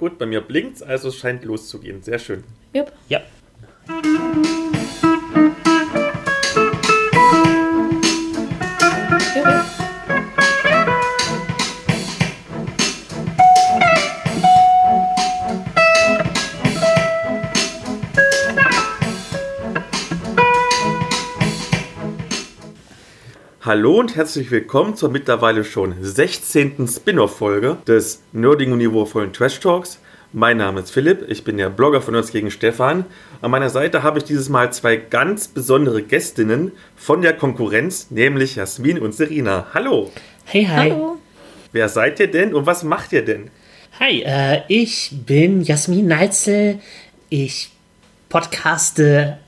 Gut, bei mir blinkt's, also es scheint loszugehen. Sehr schön. Yep. Ja. Hallo und herzlich willkommen zur mittlerweile schon 16. Spin-off-Folge des nerdigen und niveauvollen Trash Talks. Mein Name ist Philipp, ich bin der Blogger von Nerds gegen Stefan. An meiner Seite habe ich dieses Mal zwei ganz besondere Gästinnen von der Konkurrenz, nämlich Jasmin und Serena. Hallo! Hey, hi. Hallo. Wer seid ihr denn und was macht ihr denn? Hi, äh, ich bin Jasmin Neitzel. Ich podcaste,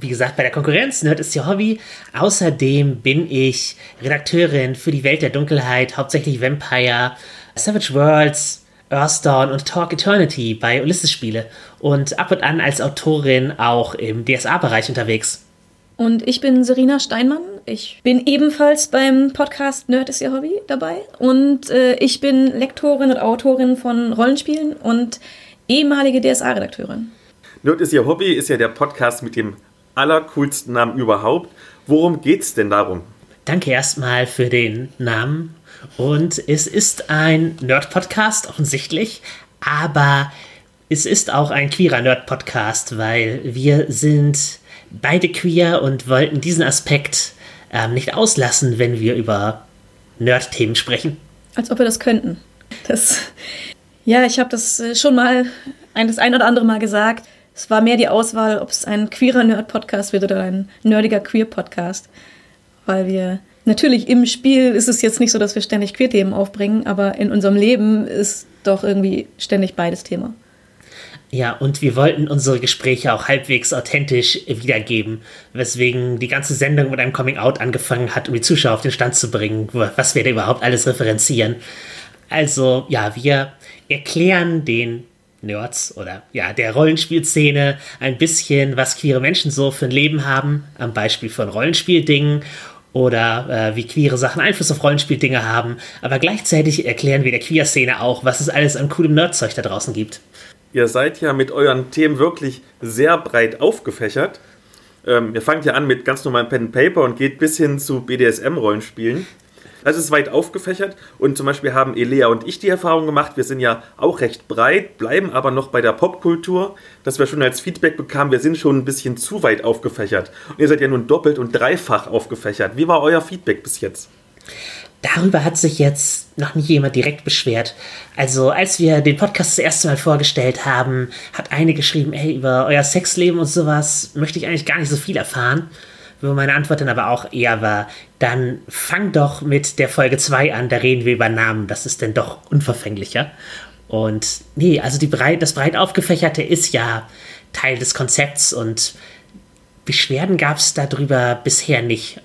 wie gesagt, bei der Konkurrenz. Nerd ist ihr Hobby. Außerdem bin ich Redakteurin für die Welt der Dunkelheit, hauptsächlich Vampire, Savage Worlds, Earthdawn und Talk Eternity bei Ulysses Spiele. Und ab und an als Autorin auch im DSA-Bereich unterwegs. Und ich bin Serena Steinmann. Ich bin ebenfalls beim Podcast Nerd ist ihr Hobby dabei. Und äh, ich bin Lektorin und Autorin von Rollenspielen und ehemalige DSA-Redakteurin. Nerd ist ihr Hobby, ist ja der Podcast mit dem allercoolsten Namen überhaupt. Worum geht's denn darum? Danke erstmal für den Namen. Und es ist ein Nerd-Podcast, offensichtlich, aber es ist auch ein queerer Nerd-Podcast, weil wir sind beide queer und wollten diesen Aspekt ähm, nicht auslassen, wenn wir über Nerd-Themen sprechen. Als ob wir das könnten. Das, ja, ich habe das äh, schon mal ein, das ein oder andere Mal gesagt. Es war mehr die Auswahl, ob es ein queerer Nerd-Podcast wird oder ein nerdiger Queer-Podcast. Weil wir natürlich im Spiel ist es jetzt nicht so, dass wir ständig Queer-Themen aufbringen, aber in unserem Leben ist doch irgendwie ständig beides Thema. Ja, und wir wollten unsere Gespräche auch halbwegs authentisch wiedergeben, weswegen die ganze Sendung mit einem Coming-out angefangen hat, um die Zuschauer auf den Stand zu bringen, was wir da überhaupt alles referenzieren. Also, ja, wir erklären den Nerds oder ja, der Rollenspielszene ein bisschen, was queere Menschen so für ein Leben haben, am Beispiel von Rollenspieldingen oder äh, wie queere Sachen Einfluss auf Rollenspieldinge haben, aber gleichzeitig erklären wir der Queer-Szene auch, was es alles an coolem Nerdzeug da draußen gibt. Ihr seid ja mit euren Themen wirklich sehr breit aufgefächert. Ähm, ihr fangt ja an mit ganz normalen Pen and Paper und geht bis hin zu BDSM-Rollenspielen. Das ist weit aufgefächert und zum Beispiel haben Elea und ich die Erfahrung gemacht, wir sind ja auch recht breit, bleiben aber noch bei der Popkultur, dass wir schon als Feedback bekamen, wir sind schon ein bisschen zu weit aufgefächert. Und ihr seid ja nun doppelt und dreifach aufgefächert. Wie war euer Feedback bis jetzt? Darüber hat sich jetzt noch nie jemand direkt beschwert. Also, als wir den Podcast das erste Mal vorgestellt haben, hat eine geschrieben, hey, über euer Sexleben und sowas möchte ich eigentlich gar nicht so viel erfahren. Wo meine Antwort dann aber auch eher war, dann fang doch mit der Folge 2 an, da reden wir über Namen, das ist dann doch unverfänglicher. Und nee, also breit, das breit aufgefächerte ist ja Teil des Konzepts und Beschwerden gab es darüber bisher nicht.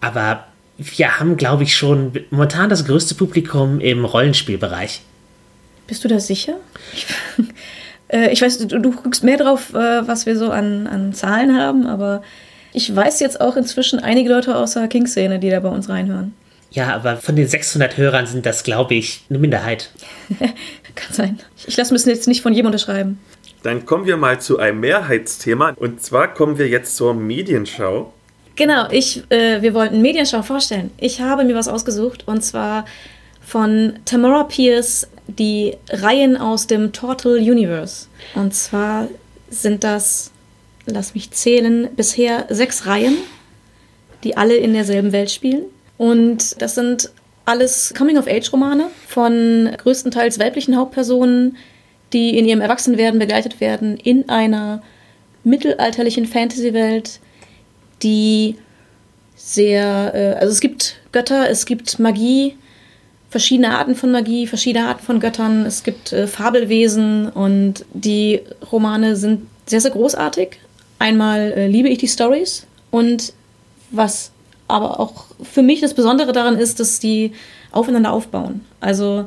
Aber wir haben, glaube ich, schon momentan das größte Publikum im Rollenspielbereich. Bist du da sicher? Ich, äh, ich weiß, du, du guckst mehr drauf, äh, was wir so an, an Zahlen haben, aber ich weiß jetzt auch inzwischen einige Leute aus der King-Szene, die da bei uns reinhören. Ja, aber von den 600 Hörern sind das, glaube ich, eine Minderheit. Kann sein. Ich lasse mich jetzt nicht von jedem unterschreiben. Dann kommen wir mal zu einem Mehrheitsthema. Und zwar kommen wir jetzt zur Medienschau. Genau, ich, äh, wir wollten Medienschau vorstellen. Ich habe mir was ausgesucht und zwar von Tamara Pierce die Reihen aus dem Total Universe. Und zwar sind das, lass mich zählen, bisher sechs Reihen, die alle in derselben Welt spielen. Und das sind alles Coming-of-Age-Romane von größtenteils weiblichen Hauptpersonen, die in ihrem Erwachsenwerden begleitet werden in einer mittelalterlichen Fantasy-Welt, die sehr, äh, also es gibt Götter, es gibt Magie, verschiedene Arten von Magie, verschiedene Arten von Göttern, es gibt äh, Fabelwesen und die Romane sind sehr, sehr großartig. Einmal äh, liebe ich die Stories und was aber auch für mich das Besondere daran ist, dass die aufeinander aufbauen. Also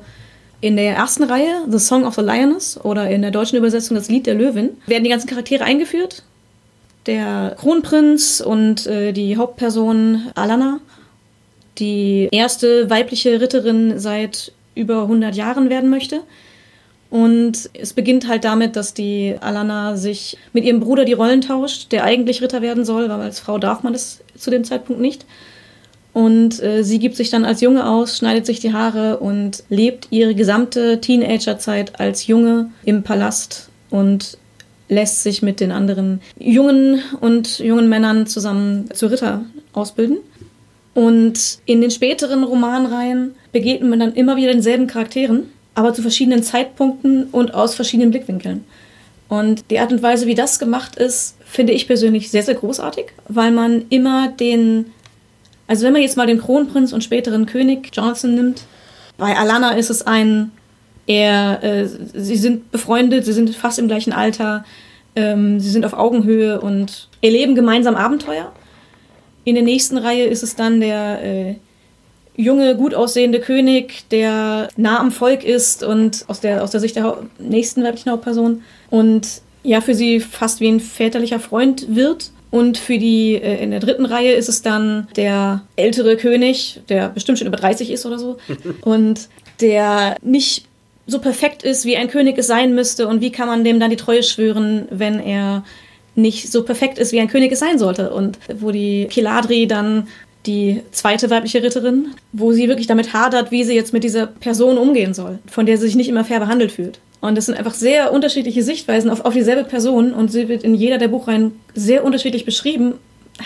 in der ersten Reihe, The Song of the Lioness, oder in der deutschen Übersetzung Das Lied der Löwin, werden die ganzen Charaktere eingeführt. Der Kronprinz und äh, die Hauptperson Alana, die erste weibliche Ritterin seit über 100 Jahren werden möchte. Und es beginnt halt damit, dass die Alana sich mit ihrem Bruder die Rollen tauscht, der eigentlich Ritter werden soll, weil als Frau darf man das zu dem Zeitpunkt nicht. Und äh, sie gibt sich dann als Junge aus, schneidet sich die Haare und lebt ihre gesamte Teenagerzeit als Junge im Palast und lässt sich mit den anderen Jungen und jungen Männern zusammen zu Ritter ausbilden. Und in den späteren Romanreihen begegnet man dann immer wieder denselben Charakteren aber zu verschiedenen Zeitpunkten und aus verschiedenen Blickwinkeln. Und die Art und Weise, wie das gemacht ist, finde ich persönlich sehr, sehr großartig, weil man immer den, also wenn man jetzt mal den Kronprinz und späteren König Johnson nimmt, bei Alana ist es ein, er, äh, sie sind befreundet, sie sind fast im gleichen Alter, ähm, sie sind auf Augenhöhe und erleben gemeinsam Abenteuer. In der nächsten Reihe ist es dann der äh, junge, gut aussehende König, der nah am Volk ist und aus der, aus der Sicht der nächsten weiblichen Hauptperson und ja, für sie fast wie ein väterlicher Freund wird. Und für die, äh, in der dritten Reihe ist es dann der ältere König, der bestimmt schon über 30 ist oder so. und der nicht so perfekt ist, wie ein König es sein müsste. Und wie kann man dem dann die Treue schwören, wenn er nicht so perfekt ist, wie ein König es sein sollte. Und wo die Kiladri dann die zweite weibliche Ritterin, wo sie wirklich damit hadert, wie sie jetzt mit dieser Person umgehen soll, von der sie sich nicht immer fair behandelt fühlt. Und das sind einfach sehr unterschiedliche Sichtweisen auf, auf dieselbe Person und sie wird in jeder der Buchreihen sehr unterschiedlich beschrieben,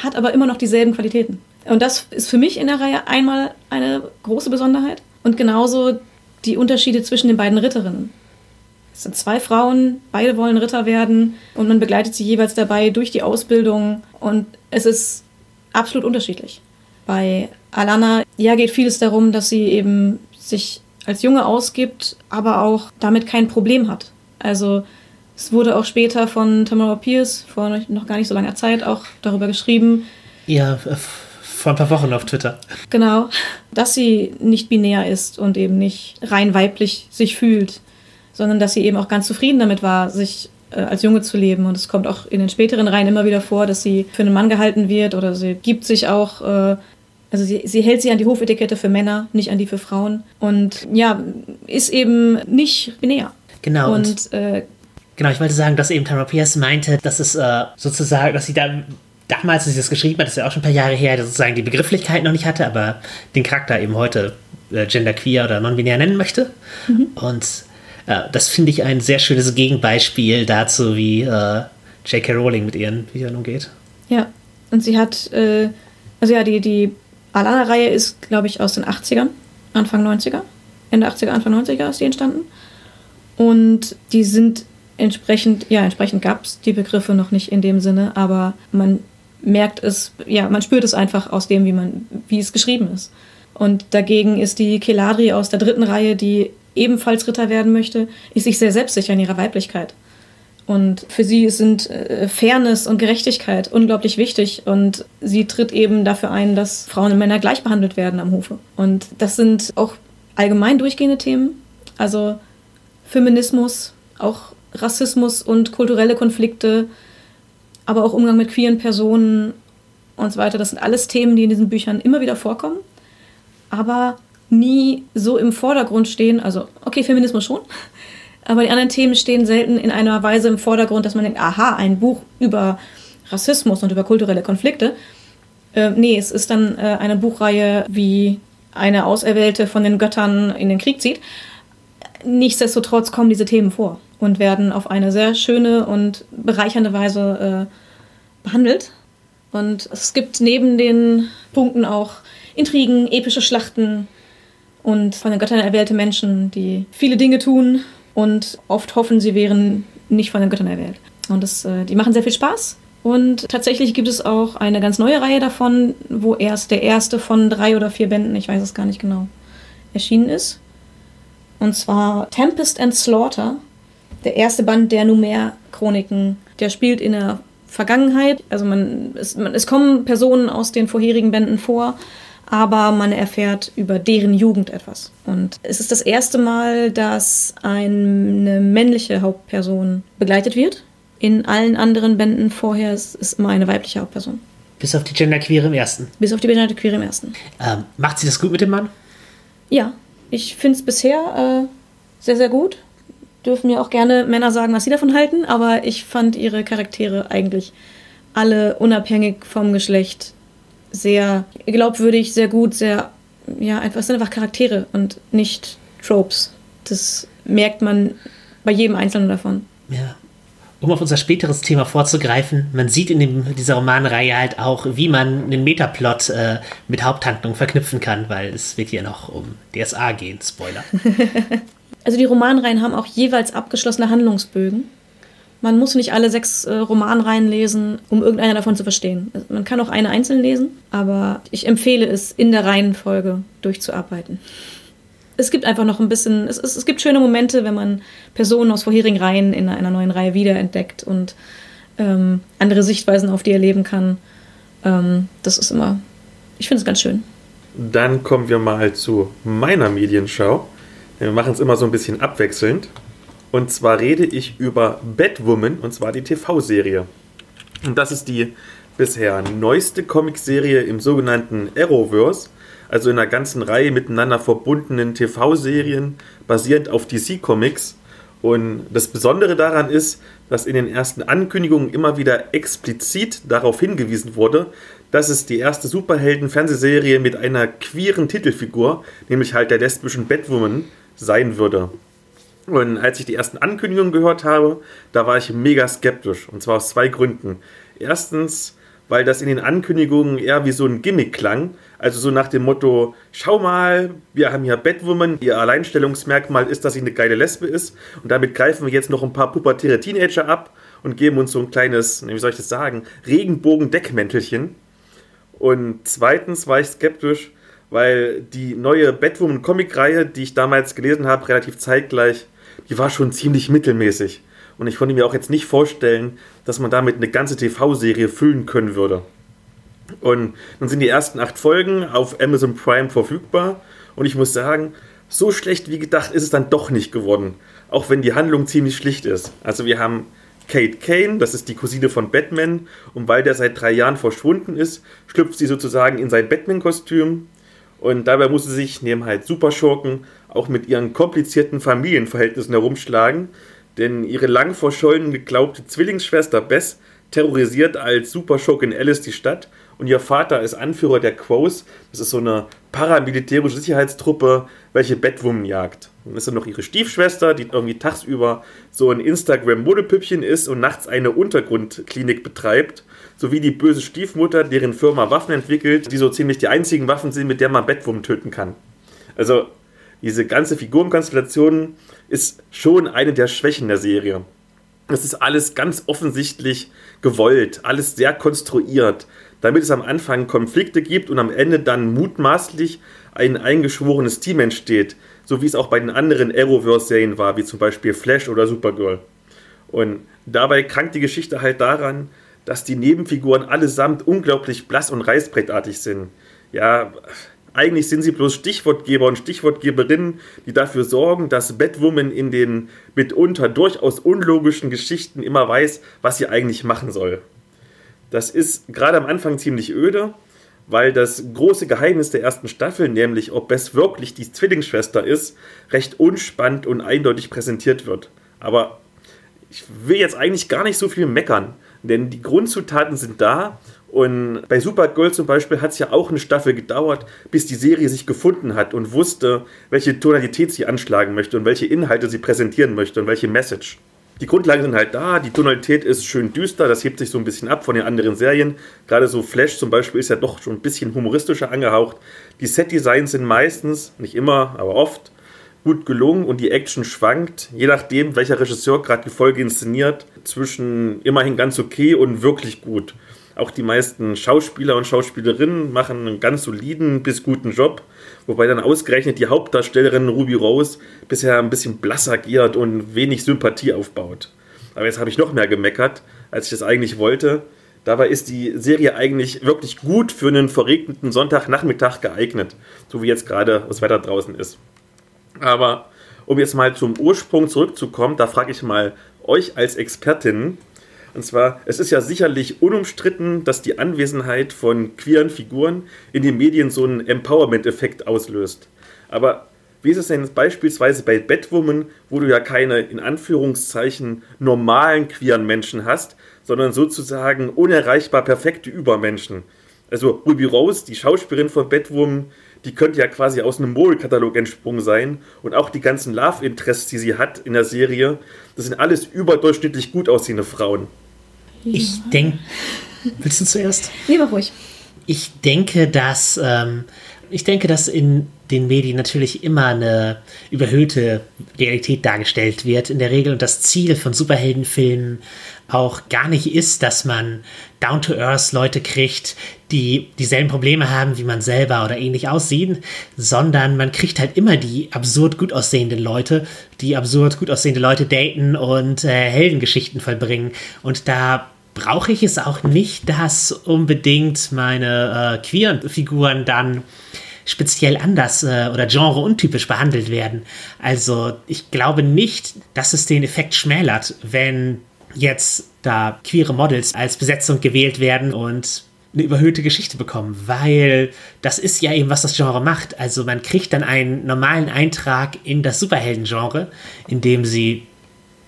hat aber immer noch dieselben Qualitäten. Und das ist für mich in der Reihe einmal eine große Besonderheit und genauso die Unterschiede zwischen den beiden Ritterinnen. Es sind zwei Frauen, beide wollen Ritter werden und man begleitet sie jeweils dabei durch die Ausbildung und es ist absolut unterschiedlich. Bei Alana, ja, geht vieles darum, dass sie eben sich als Junge ausgibt, aber auch damit kein Problem hat. Also es wurde auch später von Tamara Pierce vor noch gar nicht so langer Zeit auch darüber geschrieben. Ja, vor ein paar Wochen auf Twitter. Genau, dass sie nicht binär ist und eben nicht rein weiblich sich fühlt, sondern dass sie eben auch ganz zufrieden damit war, sich äh, als Junge zu leben. Und es kommt auch in den späteren Reihen immer wieder vor, dass sie für einen Mann gehalten wird oder sie gibt sich auch äh, also sie, sie hält sich an die Hofetikette für Männer, nicht an die für Frauen. Und ja, ist eben nicht binär. Genau. Und, und äh, genau, ich wollte sagen, dass eben Tara Pierce meinte, dass es äh, sozusagen, dass sie dann damals, als sie das geschrieben hat, das ist ja auch schon ein paar Jahre her, sozusagen die Begrifflichkeit noch nicht hatte, aber den Charakter eben heute äh, genderqueer oder non-binär nennen möchte. Mhm. Und äh, das finde ich ein sehr schönes Gegenbeispiel dazu, wie äh, J.K. Rowling mit ihren Büchern umgeht. Ja, und sie hat, äh, also ja, die, die Alana-Reihe ist, glaube ich, aus den 80ern, Anfang 90er. Ende 80er, Anfang 90er ist die entstanden. Und die sind entsprechend, ja, entsprechend gab es die Begriffe noch nicht in dem Sinne, aber man merkt es, ja, man spürt es einfach aus dem, wie man, wie es geschrieben ist. Und dagegen ist die Keladri aus der dritten Reihe, die ebenfalls Ritter werden möchte, ist sich sehr selbstsicher in ihrer Weiblichkeit. Und für sie sind äh, Fairness und Gerechtigkeit unglaublich wichtig. Und sie tritt eben dafür ein, dass Frauen und Männer gleich behandelt werden am Hofe. Und das sind auch allgemein durchgehende Themen. Also Feminismus, auch Rassismus und kulturelle Konflikte, aber auch Umgang mit queeren Personen und so weiter. Das sind alles Themen, die in diesen Büchern immer wieder vorkommen, aber nie so im Vordergrund stehen. Also, okay, Feminismus schon, aber die anderen Themen stehen selten in einer Weise im Vordergrund, dass man denkt, aha, ein Buch über Rassismus und über kulturelle Konflikte. Äh, nee, es ist dann äh, eine Buchreihe, wie eine Auserwählte von den Göttern in den Krieg zieht. Nichtsdestotrotz kommen diese Themen vor und werden auf eine sehr schöne und bereichernde Weise äh, behandelt. Und es gibt neben den Punkten auch Intrigen, epische Schlachten und von den Göttern erwählte Menschen, die viele Dinge tun und oft hoffen, sie wären nicht von den Göttern erwählt. Und das, äh, die machen sehr viel Spaß. Und tatsächlich gibt es auch eine ganz neue Reihe davon, wo erst der erste von drei oder vier Bänden, ich weiß es gar nicht genau, erschienen ist. Und zwar Tempest and Slaughter, der erste Band der Numer-Chroniken. Der spielt in der Vergangenheit. Also man es, man, es kommen Personen aus den vorherigen Bänden vor, aber man erfährt über deren Jugend etwas. Und es ist das erste Mal, dass eine männliche Hauptperson begleitet wird. In allen anderen Bänden vorher ist es immer eine weibliche Hauptperson. Bis auf die Genderqueere im ersten. Bis auf die Genderqueere im ersten. Ähm, macht sie das gut mit dem Mann? Ja, ich finde es bisher äh, sehr, sehr gut. dürfen mir auch gerne Männer sagen, was sie davon halten, aber ich fand ihre Charaktere eigentlich alle unabhängig vom Geschlecht sehr glaubwürdig, sehr gut, sehr, ja, einfach, es sind einfach Charaktere und nicht Tropes. Das merkt man bei jedem einzelnen davon. Ja. Um auf unser späteres Thema vorzugreifen, man sieht in dem, dieser Romanreihe halt auch, wie man einen Metaplot äh, mit Haupthandlung verknüpfen kann, weil es wird hier noch um DSA gehen, Spoiler. also die Romanreihen haben auch jeweils abgeschlossene Handlungsbögen. Man muss nicht alle sechs äh, Romanreihen lesen, um irgendeiner davon zu verstehen. Man kann auch eine einzeln lesen, aber ich empfehle es, in der Reihenfolge durchzuarbeiten. Es gibt einfach noch ein bisschen, es, es, es gibt schöne Momente, wenn man Personen aus vorherigen Reihen in einer neuen Reihe wiederentdeckt und ähm, andere Sichtweisen auf die erleben kann. Ähm, das ist immer, ich finde es ganz schön. Dann kommen wir mal zu meiner Medienschau. Wir machen es immer so ein bisschen abwechselnd. Und zwar rede ich über Batwoman, und zwar die TV-Serie. Und das ist die bisher neueste Comicserie im sogenannten Arrowverse, also in einer ganzen Reihe miteinander verbundenen TV-Serien, basierend auf DC Comics. Und das Besondere daran ist, dass in den ersten Ankündigungen immer wieder explizit darauf hingewiesen wurde, dass es die erste Superhelden-Fernsehserie mit einer queeren Titelfigur, nämlich halt der lesbischen Batwoman, sein würde. Und als ich die ersten Ankündigungen gehört habe, da war ich mega skeptisch. Und zwar aus zwei Gründen. Erstens, weil das in den Ankündigungen eher wie so ein Gimmick klang. Also so nach dem Motto, schau mal, wir haben hier Batwoman, ihr Alleinstellungsmerkmal ist, dass sie eine geile Lesbe ist. Und damit greifen wir jetzt noch ein paar pubertäre Teenager ab und geben uns so ein kleines, wie soll ich das sagen, Regenbogen-Deckmäntelchen. Und zweitens war ich skeptisch, weil die neue Batwoman-Comic-Reihe, die ich damals gelesen habe, relativ zeitgleich die war schon ziemlich mittelmäßig. Und ich konnte mir auch jetzt nicht vorstellen, dass man damit eine ganze TV-Serie füllen können würde. Und nun sind die ersten acht Folgen auf Amazon Prime verfügbar. Und ich muss sagen, so schlecht wie gedacht ist es dann doch nicht geworden. Auch wenn die Handlung ziemlich schlicht ist. Also wir haben Kate Kane, das ist die Cousine von Batman. Und weil der seit drei Jahren verschwunden ist, schlüpft sie sozusagen in sein Batman-Kostüm. Und dabei muss sie sich neben halt Superschurken auch mit ihren komplizierten Familienverhältnissen herumschlagen, denn ihre lang verschollen geglaubte Zwillingsschwester Bess terrorisiert als Superschurkin Alice die Stadt und ihr Vater ist Anführer der Quos, das ist so eine paramilitärische Sicherheitstruppe, welche Batwoman jagt. Und ist dann noch ihre Stiefschwester, die irgendwie tagsüber so ein Instagram-Modepüppchen ist und nachts eine Untergrundklinik betreibt, sowie die böse Stiefmutter, deren Firma Waffen entwickelt, die so ziemlich die einzigen Waffen sind, mit der man Batwoman töten kann. Also diese ganze Figurenkonstellation ist schon eine der Schwächen der Serie. Es ist alles ganz offensichtlich gewollt, alles sehr konstruiert, damit es am Anfang Konflikte gibt und am Ende dann mutmaßlich ein eingeschworenes Team entsteht, so wie es auch bei den anderen Arrowverse-Serien war, wie zum Beispiel Flash oder Supergirl. Und dabei krankt die Geschichte halt daran, dass die Nebenfiguren allesamt unglaublich blass und reißbrettartig sind. Ja, eigentlich sind sie bloß Stichwortgeber und Stichwortgeberinnen, die dafür sorgen, dass Batwoman in den mitunter durchaus unlogischen Geschichten immer weiß, was sie eigentlich machen soll. Das ist gerade am Anfang ziemlich öde, weil das große Geheimnis der ersten Staffel, nämlich ob Bess wirklich die Zwillingsschwester ist, recht unspannend und eindeutig präsentiert wird. Aber ich will jetzt eigentlich gar nicht so viel meckern, denn die Grundzutaten sind da und bei Supergirl zum Beispiel hat es ja auch eine Staffel gedauert, bis die Serie sich gefunden hat und wusste, welche Tonalität sie anschlagen möchte und welche Inhalte sie präsentieren möchte und welche Message. Die Grundlagen sind halt da, die Tonalität ist schön düster, das hebt sich so ein bisschen ab von den anderen Serien. Gerade so Flash zum Beispiel ist ja doch schon ein bisschen humoristischer angehaucht. Die Set-Designs sind meistens, nicht immer, aber oft, gut gelungen und die Action schwankt, je nachdem, welcher Regisseur gerade die Folge inszeniert, zwischen immerhin ganz okay und wirklich gut. Auch die meisten Schauspieler und Schauspielerinnen machen einen ganz soliden bis guten Job, wobei dann ausgerechnet die Hauptdarstellerin Ruby Rose bisher ein bisschen blass agiert und wenig Sympathie aufbaut. Aber jetzt habe ich noch mehr gemeckert, als ich das eigentlich wollte. Dabei ist die Serie eigentlich wirklich gut für einen verregneten Sonntagnachmittag geeignet, so wie jetzt gerade das Wetter draußen ist. Aber um jetzt mal zum Ursprung zurückzukommen, da frage ich mal euch als Expertinnen, und zwar, es ist ja sicherlich unumstritten, dass die Anwesenheit von queeren Figuren in den Medien so einen Empowerment-Effekt auslöst. Aber wie ist es denn beispielsweise bei Batwoman, wo du ja keine in Anführungszeichen normalen queeren Menschen hast, sondern sozusagen unerreichbar perfekte Übermenschen? Also Ruby Rose, die Schauspielerin von Batwoman, die könnte ja quasi aus einem Mole-Katalog entsprungen sein. Und auch die ganzen Love-Interests, die sie hat in der Serie, das sind alles überdurchschnittlich gut aussehende Frauen. Ich denke. Willst du zuerst? Lieber ruhig. Ich denke, dass. Ähm, ich denke, dass in den Medien natürlich immer eine überhöhte Realität dargestellt wird in der Regel und das Ziel von Superheldenfilmen auch gar nicht ist, dass man down-to-earth Leute kriegt, die dieselben Probleme haben wie man selber oder ähnlich aussehen, sondern man kriegt halt immer die absurd gut aussehenden Leute, die absurd gut aussehende Leute daten und äh, Heldengeschichten vollbringen und da brauche ich es auch nicht, dass unbedingt meine äh, queeren Figuren dann speziell anders äh, oder genreuntypisch behandelt werden. Also ich glaube nicht, dass es den Effekt schmälert, wenn jetzt da queere Models als Besetzung gewählt werden und eine überhöhte Geschichte bekommen, weil das ist ja eben, was das Genre macht. Also man kriegt dann einen normalen Eintrag in das Superhelden-Genre, in dem sie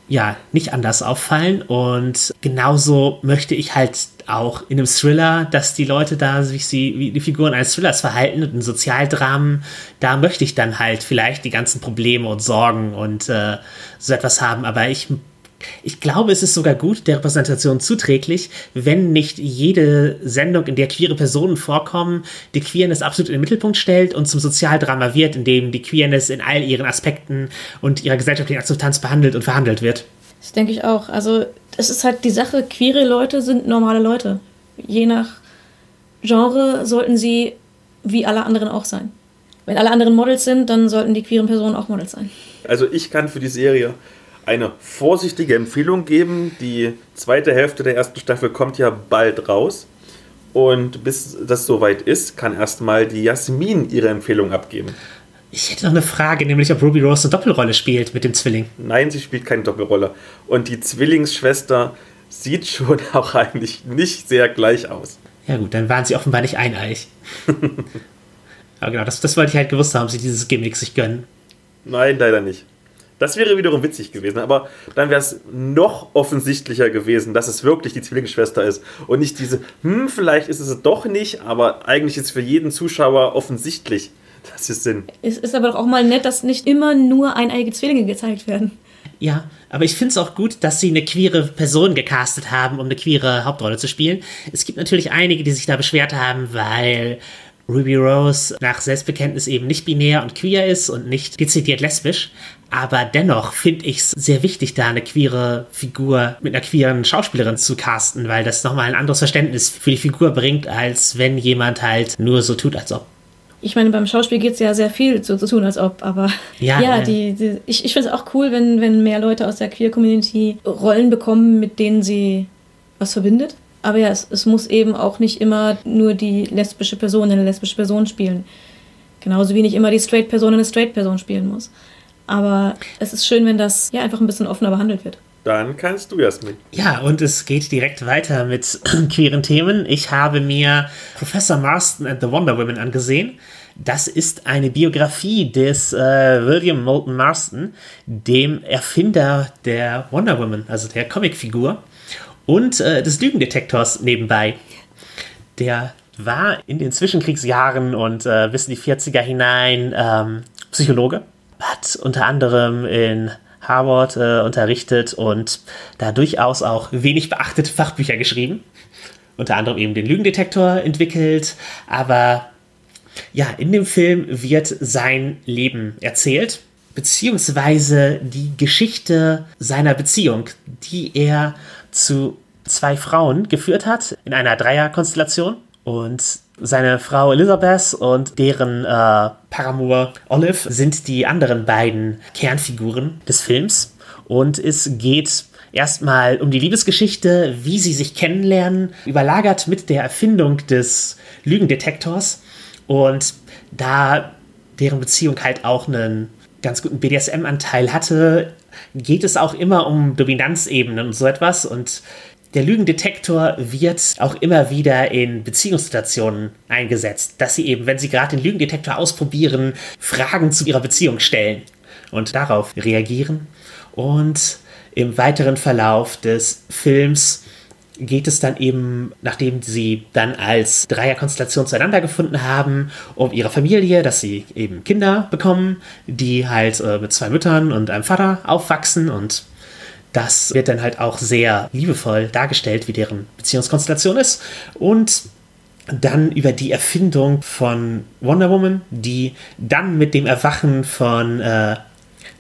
ja nicht anders auffallen und genauso möchte ich halt auch in einem Thriller, dass die Leute da sich sie, wie die Figuren eines Thrillers verhalten und in Sozialdramen, da möchte ich dann halt vielleicht die ganzen Probleme und Sorgen und äh, so etwas haben, aber ich ich glaube, es ist sogar gut, der Repräsentation zuträglich, wenn nicht jede Sendung, in der queere Personen vorkommen, die Queerness absolut in den Mittelpunkt stellt und zum Sozialdrama wird, in dem die Queerness in all ihren Aspekten und ihrer gesellschaftlichen Akzeptanz behandelt und verhandelt wird. Das denke ich auch. Also, es ist halt die Sache, queere Leute sind normale Leute. Je nach Genre sollten sie wie alle anderen auch sein. Wenn alle anderen Models sind, dann sollten die queeren Personen auch Models sein. Also, ich kann für die Serie eine vorsichtige Empfehlung geben. Die zweite Hälfte der ersten Staffel kommt ja bald raus. Und bis das soweit ist, kann erstmal die Jasmin ihre Empfehlung abgeben. Ich hätte noch eine Frage, nämlich ob Ruby Rose eine Doppelrolle spielt mit dem Zwilling. Nein, sie spielt keine Doppelrolle. Und die Zwillingsschwester sieht schon auch eigentlich nicht sehr gleich aus. Ja gut, dann waren sie offenbar nicht eineich. Aber genau, das, das wollte ich halt gewusst haben, sie dieses Gimmick sich gönnen. Nein, leider nicht. Das wäre wiederum witzig gewesen, aber dann wäre es noch offensichtlicher gewesen, dass es wirklich die Zwillingsschwester ist und nicht diese, hm, vielleicht ist es doch nicht, aber eigentlich ist für jeden Zuschauer offensichtlich, dass sie es sind. Es ist aber doch auch mal nett, dass nicht immer nur eineige Zwillinge gezeigt werden. Ja, aber ich finde es auch gut, dass sie eine queere Person gecastet haben, um eine queere Hauptrolle zu spielen. Es gibt natürlich einige, die sich da beschwert haben, weil Ruby Rose nach Selbstbekenntnis eben nicht binär und queer ist und nicht dezidiert lesbisch. Aber dennoch finde ich es sehr wichtig, da eine queere Figur mit einer queeren Schauspielerin zu casten, weil das nochmal ein anderes Verständnis für die Figur bringt, als wenn jemand halt nur so tut, als ob. Ich meine, beim Schauspiel geht es ja sehr viel so zu tun, als ob, aber ja, ja, ja. Die, die, ich, ich finde es auch cool, wenn, wenn mehr Leute aus der Queer-Community Rollen bekommen, mit denen sie was verbindet. Aber ja, es, es muss eben auch nicht immer nur die lesbische Person eine lesbische Person spielen. Genauso wie nicht immer die Straight-Person eine Straight-Person spielen muss. Aber es ist schön, wenn das ja einfach ein bisschen offener behandelt wird. Dann kannst du erst mit. Ja, und es geht direkt weiter mit queeren Themen. Ich habe mir Professor Marston and the Wonder Woman angesehen. Das ist eine Biografie des äh, William Moulton Marston, dem Erfinder der Wonder Woman, also der Comicfigur und äh, des Lügendetektors nebenbei. Der war in den Zwischenkriegsjahren und äh, bis in die 40er hinein ähm, Psychologe, hat unter anderem in Harvard äh, unterrichtet und da durchaus auch wenig beachtete Fachbücher geschrieben. Unter anderem eben den Lügendetektor entwickelt, aber ja, in dem Film wird sein Leben erzählt, beziehungsweise die Geschichte seiner Beziehung, die er zu zwei Frauen geführt hat in einer Dreierkonstellation. Und seine Frau Elizabeth und deren äh, Paramour Olive sind die anderen beiden Kernfiguren des Films. Und es geht erstmal um die Liebesgeschichte, wie sie sich kennenlernen, überlagert mit der Erfindung des Lügendetektors. Und da deren Beziehung halt auch einen ganz guten BDSM-Anteil hatte, geht es auch immer um Dominanzebenen und so etwas. Und der Lügendetektor wird auch immer wieder in Beziehungssituationen eingesetzt, dass sie eben, wenn sie gerade den Lügendetektor ausprobieren, Fragen zu ihrer Beziehung stellen und darauf reagieren. Und im weiteren Verlauf des Films geht es dann eben, nachdem sie dann als Dreierkonstellation zueinander gefunden haben, um ihre Familie, dass sie eben Kinder bekommen, die halt äh, mit zwei Müttern und einem Vater aufwachsen und das wird dann halt auch sehr liebevoll dargestellt, wie deren Beziehungskonstellation ist. Und dann über die Erfindung von Wonder Woman, die dann mit dem Erwachen von äh,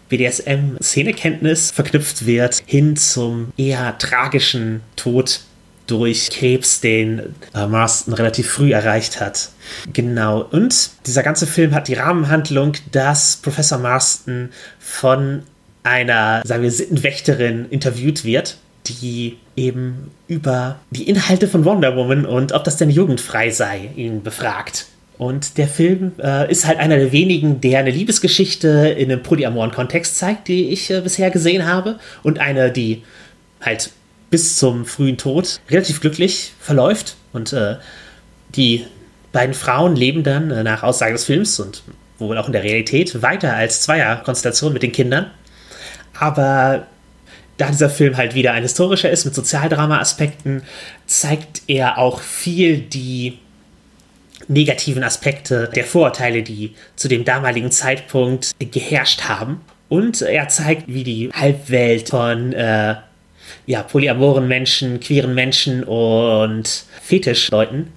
BDSM-Szenekenntnis verknüpft wird, hin zum eher tragischen Tod durch Krebs, den äh, Marston relativ früh erreicht hat. Genau. Und dieser ganze Film hat die Rahmenhandlung, dass Professor Marston von einer, sagen wir, Sittenwächterin interviewt wird, die eben über die Inhalte von Wonder Woman und ob das denn jugendfrei sei, ihn befragt. Und der Film äh, ist halt einer der wenigen, der eine Liebesgeschichte in einem polyamoren Kontext zeigt, die ich äh, bisher gesehen habe. Und eine, die halt bis zum frühen Tod relativ glücklich verläuft. Und äh, die beiden Frauen leben dann äh, nach Aussage des Films und wohl auch in der Realität weiter als Zweierkonstellation mit den Kindern. Aber da dieser Film halt wieder ein historischer ist mit Sozialdrama-Aspekten, zeigt er auch viel die negativen Aspekte der Vorurteile, die zu dem damaligen Zeitpunkt geherrscht haben. Und er zeigt, wie die Halbwelt von äh, ja, polyamoren Menschen, queeren Menschen und Fetischleuten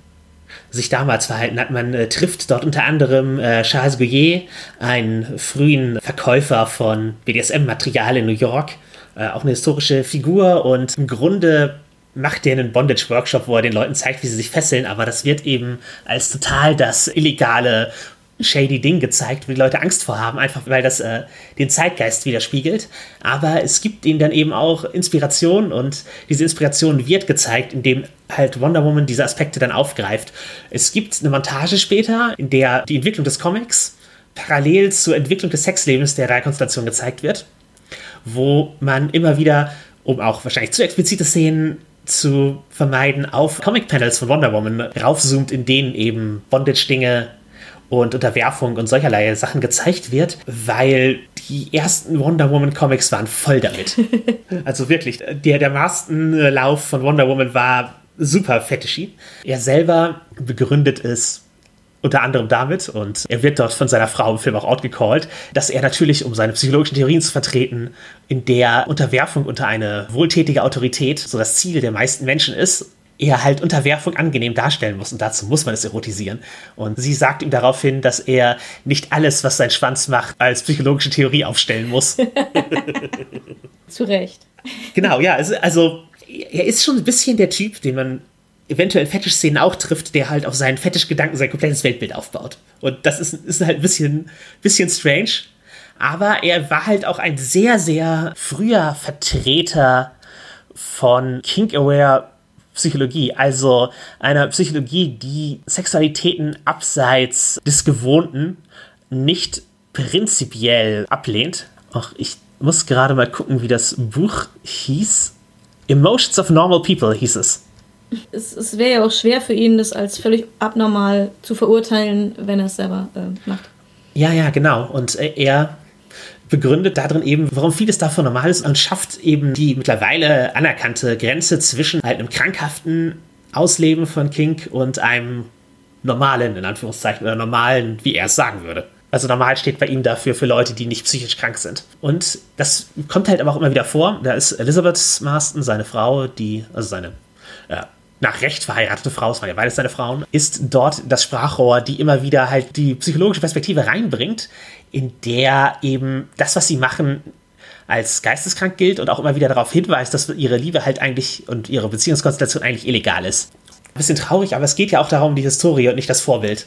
sich damals verhalten hat. Man äh, trifft dort unter anderem äh, Charles Gouillet, einen frühen Verkäufer von BDSM-Material in New York, äh, auch eine historische Figur und im Grunde macht der einen Bondage-Workshop, wo er den Leuten zeigt, wie sie sich fesseln, aber das wird eben als total das illegale shady Ding gezeigt, wo die Leute Angst vor haben, einfach weil das äh, den Zeitgeist widerspiegelt. Aber es gibt ihnen dann eben auch Inspiration und diese Inspiration wird gezeigt, indem halt Wonder Woman diese Aspekte dann aufgreift. Es gibt eine Montage später, in der die Entwicklung des Comics parallel zur Entwicklung des Sexlebens der Reikonstellation gezeigt wird, wo man immer wieder, um auch wahrscheinlich zu explizite Szenen zu vermeiden, auf Comic-Panels von Wonder Woman raufzoomt, in denen eben Bondage-Dinge und Unterwerfung und solcherlei Sachen gezeigt wird, weil die ersten Wonder Woman Comics waren voll damit. also wirklich, der, der Mastenlauf von Wonder Woman war super fetishy. Er selber begründet es unter anderem damit, und er wird dort von seiner Frau im Film auch outgecallt, dass er natürlich, um seine psychologischen Theorien zu vertreten, in der Unterwerfung unter eine wohltätige Autorität so das Ziel der meisten Menschen ist, er halt Unterwerfung angenehm darstellen muss. Und dazu muss man es erotisieren. Und sie sagt ihm daraufhin, dass er nicht alles, was sein Schwanz macht, als psychologische Theorie aufstellen muss. Zu Recht. Genau, ja. Also, er ist schon ein bisschen der Typ, den man eventuell in Fetisch-Szenen auch trifft, der halt auf seinen Fetisch-Gedanken sein komplettes Weltbild aufbaut. Und das ist, ist halt ein bisschen, bisschen strange. Aber er war halt auch ein sehr, sehr früher Vertreter von Kink-Aware Psychologie, also einer Psychologie, die Sexualitäten abseits des Gewohnten nicht prinzipiell ablehnt. Ach, ich muss gerade mal gucken, wie das Buch hieß. Emotions of Normal People hieß es. Es, es wäre ja auch schwer für ihn, das als völlig abnormal zu verurteilen, wenn er es selber äh, macht. Ja, ja, genau. Und äh, er begründet darin eben, warum vieles davon normal ist und schafft eben die mittlerweile anerkannte Grenze zwischen halt einem krankhaften Ausleben von Kink und einem normalen, in Anführungszeichen, oder normalen, wie er es sagen würde. Also normal steht bei ihm dafür für Leute, die nicht psychisch krank sind. Und das kommt halt aber auch immer wieder vor. Da ist Elizabeth Marston, seine Frau, die, also seine äh, nach Recht verheiratete Frau, es waren ja beides seine Frauen, ist dort das Sprachrohr, die immer wieder halt die psychologische Perspektive reinbringt, in der eben das, was sie machen, als geisteskrank gilt und auch immer wieder darauf hinweist, dass ihre Liebe halt eigentlich und ihre Beziehungskonstellation eigentlich illegal ist. Ein bisschen traurig, aber es geht ja auch darum, die Historie und nicht das Vorbild.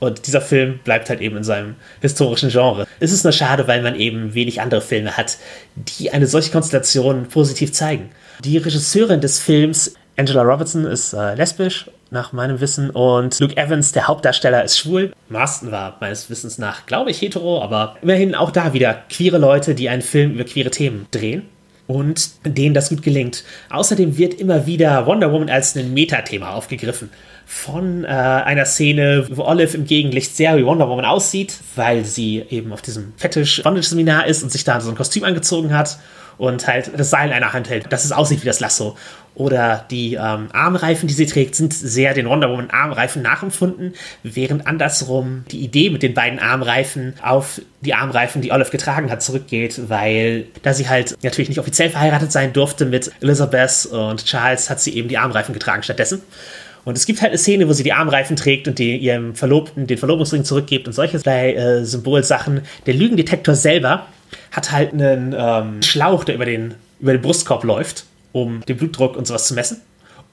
Und dieser Film bleibt halt eben in seinem historischen Genre. Es ist nur schade, weil man eben wenig andere Filme hat, die eine solche Konstellation positiv zeigen. Die Regisseurin des Films Angela Robertson ist äh, lesbisch, nach meinem Wissen, und Luke Evans, der Hauptdarsteller, ist schwul. Marston war meines Wissens nach, glaube ich, hetero, aber immerhin auch da wieder queere Leute, die einen Film über queere Themen drehen. und denen das gut gelingt. Außerdem wird immer wieder Wonder Woman als ein Metathema aufgegriffen. Von äh, einer Szene, wo Olive im Gegenlicht sehr wie Wonder Woman aussieht, weil sie eben auf diesem Fetisch-Bondage-Seminar ist und sich da so ein Kostüm angezogen hat und halt das Seil in einer Hand hält, dass es aussieht wie das Lasso. Oder die ähm, Armreifen, die sie trägt, sind sehr den Wonder Woman Armreifen nachempfunden, während andersrum die Idee mit den beiden Armreifen auf die Armreifen, die Olive getragen hat, zurückgeht, weil da sie halt natürlich nicht offiziell verheiratet sein durfte mit Elizabeth und Charles, hat sie eben die Armreifen getragen stattdessen. Und es gibt halt eine Szene, wo sie die Armreifen trägt und die, ihrem Verlobten den Verlobungsring zurückgibt und solche äh, Symbolsachen. Der Lügendetektor selber hat halt einen ähm, Schlauch, der über den, über den Brustkorb läuft, um den Blutdruck und sowas zu messen.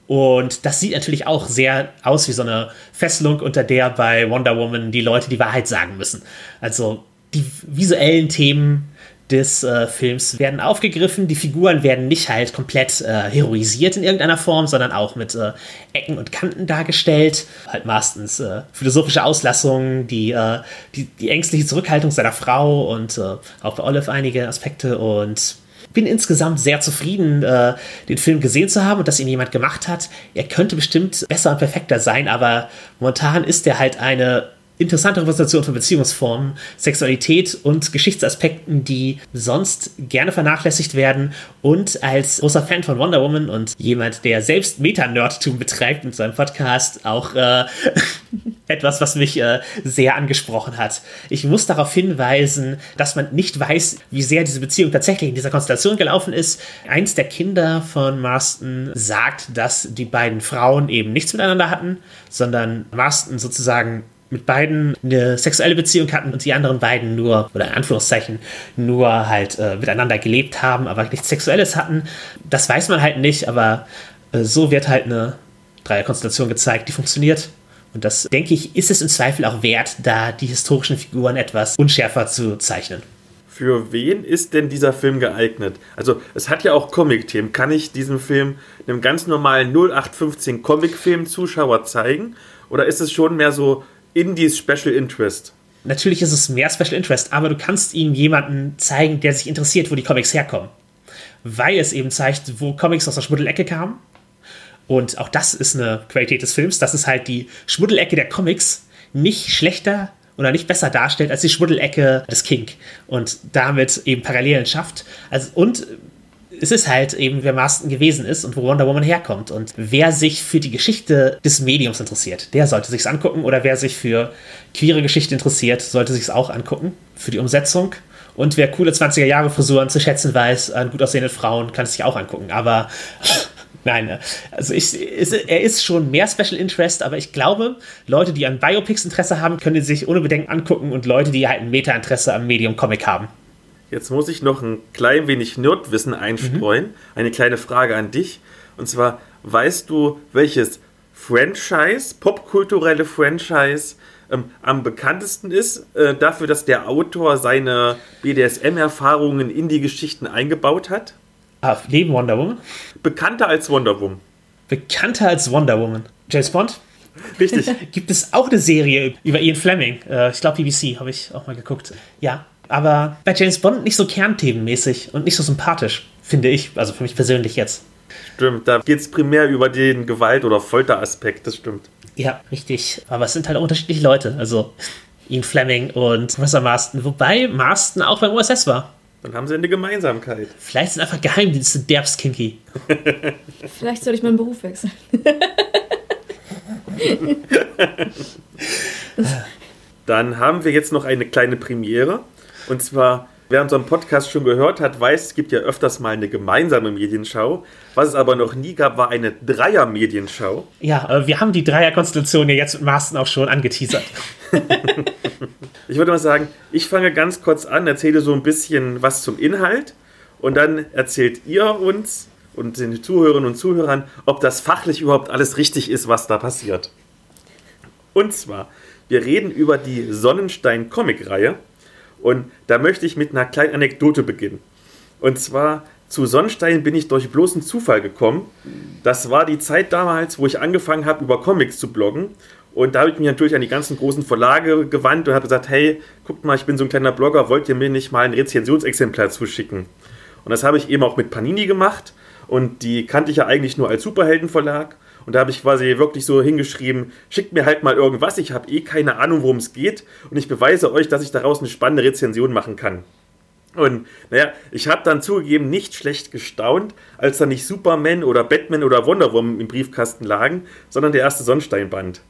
Und das sieht natürlich auch sehr aus wie so eine Fesselung, unter der bei Wonder Woman die Leute die Wahrheit sagen müssen. Also die visuellen Themen des äh, Films werden aufgegriffen. Die Figuren werden nicht halt komplett äh, heroisiert in irgendeiner Form, sondern auch mit äh, Ecken und Kanten dargestellt. Halt meistens äh, philosophische Auslassungen, die, äh, die, die, ängstliche Zurückhaltung seiner Frau und äh, auch bei Olive einige Aspekte und bin insgesamt sehr zufrieden, äh, den Film gesehen zu haben und dass ihn jemand gemacht hat. Er könnte bestimmt besser und perfekter sein, aber momentan ist er halt eine interessante Repräsentation von Beziehungsformen, Sexualität und Geschichtsaspekten, die sonst gerne vernachlässigt werden. Und als großer Fan von Wonder Woman und jemand, der selbst Meta-Nerdtum betreibt mit seinem Podcast, auch äh, etwas, was mich äh, sehr angesprochen hat. Ich muss darauf hinweisen, dass man nicht weiß, wie sehr diese Beziehung tatsächlich in dieser Konstellation gelaufen ist. Eins der Kinder von Marston sagt, dass die beiden Frauen eben nichts miteinander hatten, sondern Marston sozusagen mit beiden eine sexuelle Beziehung hatten und die anderen beiden nur, oder in Anführungszeichen, nur halt äh, miteinander gelebt haben, aber nichts Sexuelles hatten. Das weiß man halt nicht, aber äh, so wird halt eine Dreierkonstellation gezeigt, die funktioniert. Und das, denke ich, ist es im Zweifel auch wert, da die historischen Figuren etwas unschärfer zu zeichnen. Für wen ist denn dieser Film geeignet? Also, es hat ja auch Comic-Themen. Kann ich diesen Film einem ganz normalen 0815 Comic-Film-Zuschauer zeigen? Oder ist es schon mehr so Indies Special Interest. Natürlich ist es mehr Special Interest, aber du kannst ihm jemanden zeigen, der sich interessiert, wo die Comics herkommen. Weil es eben zeigt, wo Comics aus der Schmuddelecke kamen. Und auch das ist eine Qualität des Films, dass es halt die Schmuddelecke der Comics nicht schlechter oder nicht besser darstellt als die Schmuddelecke des King und damit eben Parallelen schafft. Also, und es ist halt eben, wer Marston gewesen ist und wo Wonder Woman herkommt. Und wer sich für die Geschichte des Mediums interessiert, der sollte sich's angucken. Oder wer sich für queere Geschichte interessiert, sollte sich's auch angucken. Für die Umsetzung. Und wer coole 20er Jahre Frisuren zu schätzen weiß an gut aussehenden Frauen, kann es sich auch angucken. Aber Nein, also ich, ist, er ist schon mehr Special Interest, aber ich glaube, Leute, die an Biopics Interesse haben, können sich ohne Bedenken angucken und Leute, die halt ein Meta-Interesse am Medium Comic haben. Jetzt muss ich noch ein klein wenig Nerdwissen einstreuen. Mhm. Eine kleine Frage an dich. Und zwar, weißt du, welches Franchise, popkulturelle Franchise, ähm, am bekanntesten ist äh, dafür, dass der Autor seine BDSM-Erfahrungen in die Geschichten eingebaut hat? Ah, neben Wonder Woman? Bekannter als Wonder Woman. Bekannter als Wonder Woman. James Bond? Richtig. Gibt es auch eine Serie über Ian Fleming? Äh, ich glaube, BBC habe ich auch mal geguckt. Ja, aber bei James Bond nicht so kernthemenmäßig und nicht so sympathisch, finde ich, also für mich persönlich jetzt. Stimmt, da geht es primär über den Gewalt- oder Folteraspekt, das stimmt. Ja, richtig. Aber es sind halt unterschiedliche Leute. Also Ian Fleming und Professor Marston. Wobei Marston auch beim USS war. Dann haben sie eine Gemeinsamkeit. Vielleicht sind einfach Geheimdienste derbs kinky. Vielleicht soll ich meinen Beruf wechseln. Dann haben wir jetzt noch eine kleine Premiere. Und zwar, wer unseren Podcast schon gehört hat, weiß, es gibt ja öfters mal eine gemeinsame Medienschau. Was es aber noch nie gab, war eine Dreier-Medienschau. Ja, äh, wir haben die Dreier-Konstellation ja jetzt mit Maßen auch schon angeteasert. ich würde mal sagen, ich fange ganz kurz an, erzähle so ein bisschen was zum Inhalt und dann erzählt ihr uns und den Zuhörerinnen und Zuhörern, ob das fachlich überhaupt alles richtig ist, was da passiert. Und zwar, wir reden über die Sonnenstein-Comic-Reihe und da möchte ich mit einer kleinen Anekdote beginnen. Und zwar zu Sonnenstein bin ich durch bloßen Zufall gekommen. Das war die Zeit damals, wo ich angefangen habe, über Comics zu bloggen. Und da habe ich mich natürlich an die ganzen großen Verlage gewandt und habe gesagt, hey, guckt mal, ich bin so ein kleiner Blogger, wollt ihr mir nicht mal ein Rezensionsexemplar zuschicken? Und das habe ich eben auch mit Panini gemacht. Und die kannte ich ja eigentlich nur als Superheldenverlag. Und da habe ich quasi wirklich so hingeschrieben, schickt mir halt mal irgendwas, ich habe eh keine Ahnung, worum es geht. Und ich beweise euch, dass ich daraus eine spannende Rezension machen kann. Und naja, ich habe dann zugegeben nicht schlecht gestaunt, als da nicht Superman oder Batman oder Wonder Woman im Briefkasten lagen, sondern der erste Sonnensteinband.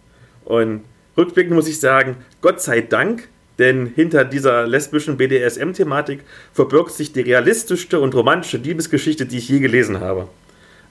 Und rückblickend muss ich sagen, Gott sei Dank, denn hinter dieser lesbischen BDSM-Thematik verbirgt sich die realistischste und romantische Liebesgeschichte, die ich je gelesen habe.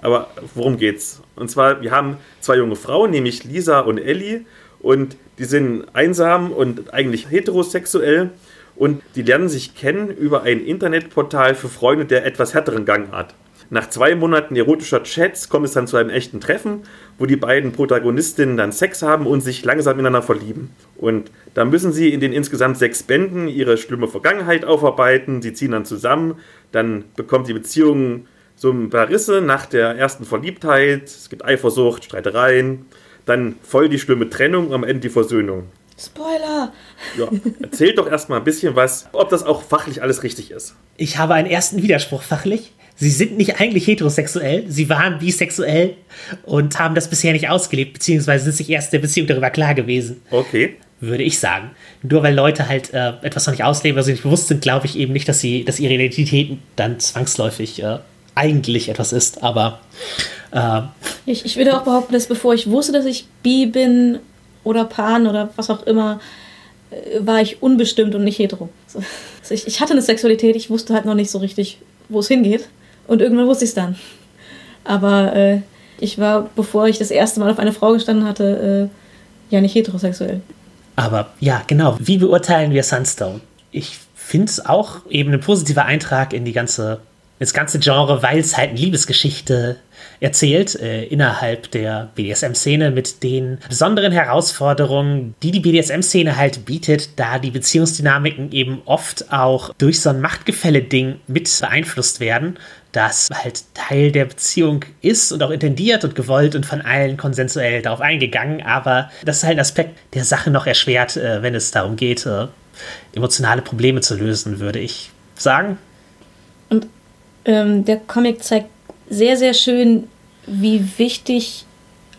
Aber worum geht's? Und zwar, wir haben zwei junge Frauen, nämlich Lisa und Ellie, und die sind einsam und eigentlich heterosexuell und die lernen sich kennen über ein Internetportal für Freunde der etwas härteren Gangart. Nach zwei Monaten erotischer Chats kommt es dann zu einem echten Treffen, wo die beiden Protagonistinnen dann Sex haben und sich langsam ineinander verlieben. Und da müssen sie in den insgesamt sechs Bänden ihre schlimme Vergangenheit aufarbeiten. Sie ziehen dann zusammen, dann bekommt die Beziehung so ein paar Risse nach der ersten Verliebtheit. Es gibt Eifersucht, Streitereien, dann voll die schlimme Trennung und am Ende die Versöhnung. Spoiler! Ja, erzählt doch erstmal ein bisschen was, ob das auch fachlich alles richtig ist. Ich habe einen ersten Widerspruch fachlich. Sie sind nicht eigentlich heterosexuell, sie waren bisexuell und haben das bisher nicht ausgelebt, beziehungsweise sind sich erst der Beziehung darüber klar gewesen. Okay. Würde ich sagen. Nur weil Leute halt äh, etwas noch nicht ausleben, was sie nicht bewusst sind, glaube ich eben nicht, dass sie, dass ihre Identität dann zwangsläufig äh, eigentlich etwas ist, aber äh, ich, ich würde auch behaupten, dass bevor ich wusste, dass ich bi bin oder pan oder was auch immer, äh, war ich unbestimmt und nicht hetero. Also ich, ich hatte eine Sexualität, ich wusste halt noch nicht so richtig, wo es hingeht. Und irgendwann wusste ich es dann. Aber äh, ich war, bevor ich das erste Mal auf eine Frau gestanden hatte, äh, ja nicht heterosexuell. Aber ja, genau. Wie beurteilen wir Sunstone? Ich finde es auch eben ein positiver Eintrag in die ganze, ins ganze Genre, weil es halt eine Liebesgeschichte erzählt äh, innerhalb der BDSM-Szene mit den besonderen Herausforderungen, die die BDSM-Szene halt bietet, da die Beziehungsdynamiken eben oft auch durch so ein Machtgefälle-Ding mit beeinflusst werden das halt Teil der Beziehung ist und auch intendiert und gewollt und von allen konsensuell darauf eingegangen, aber das ist halt ein Aspekt der Sache noch erschwert, äh, wenn es darum geht, äh, emotionale Probleme zu lösen, würde ich sagen. Und ähm, der Comic zeigt sehr, sehr schön, wie wichtig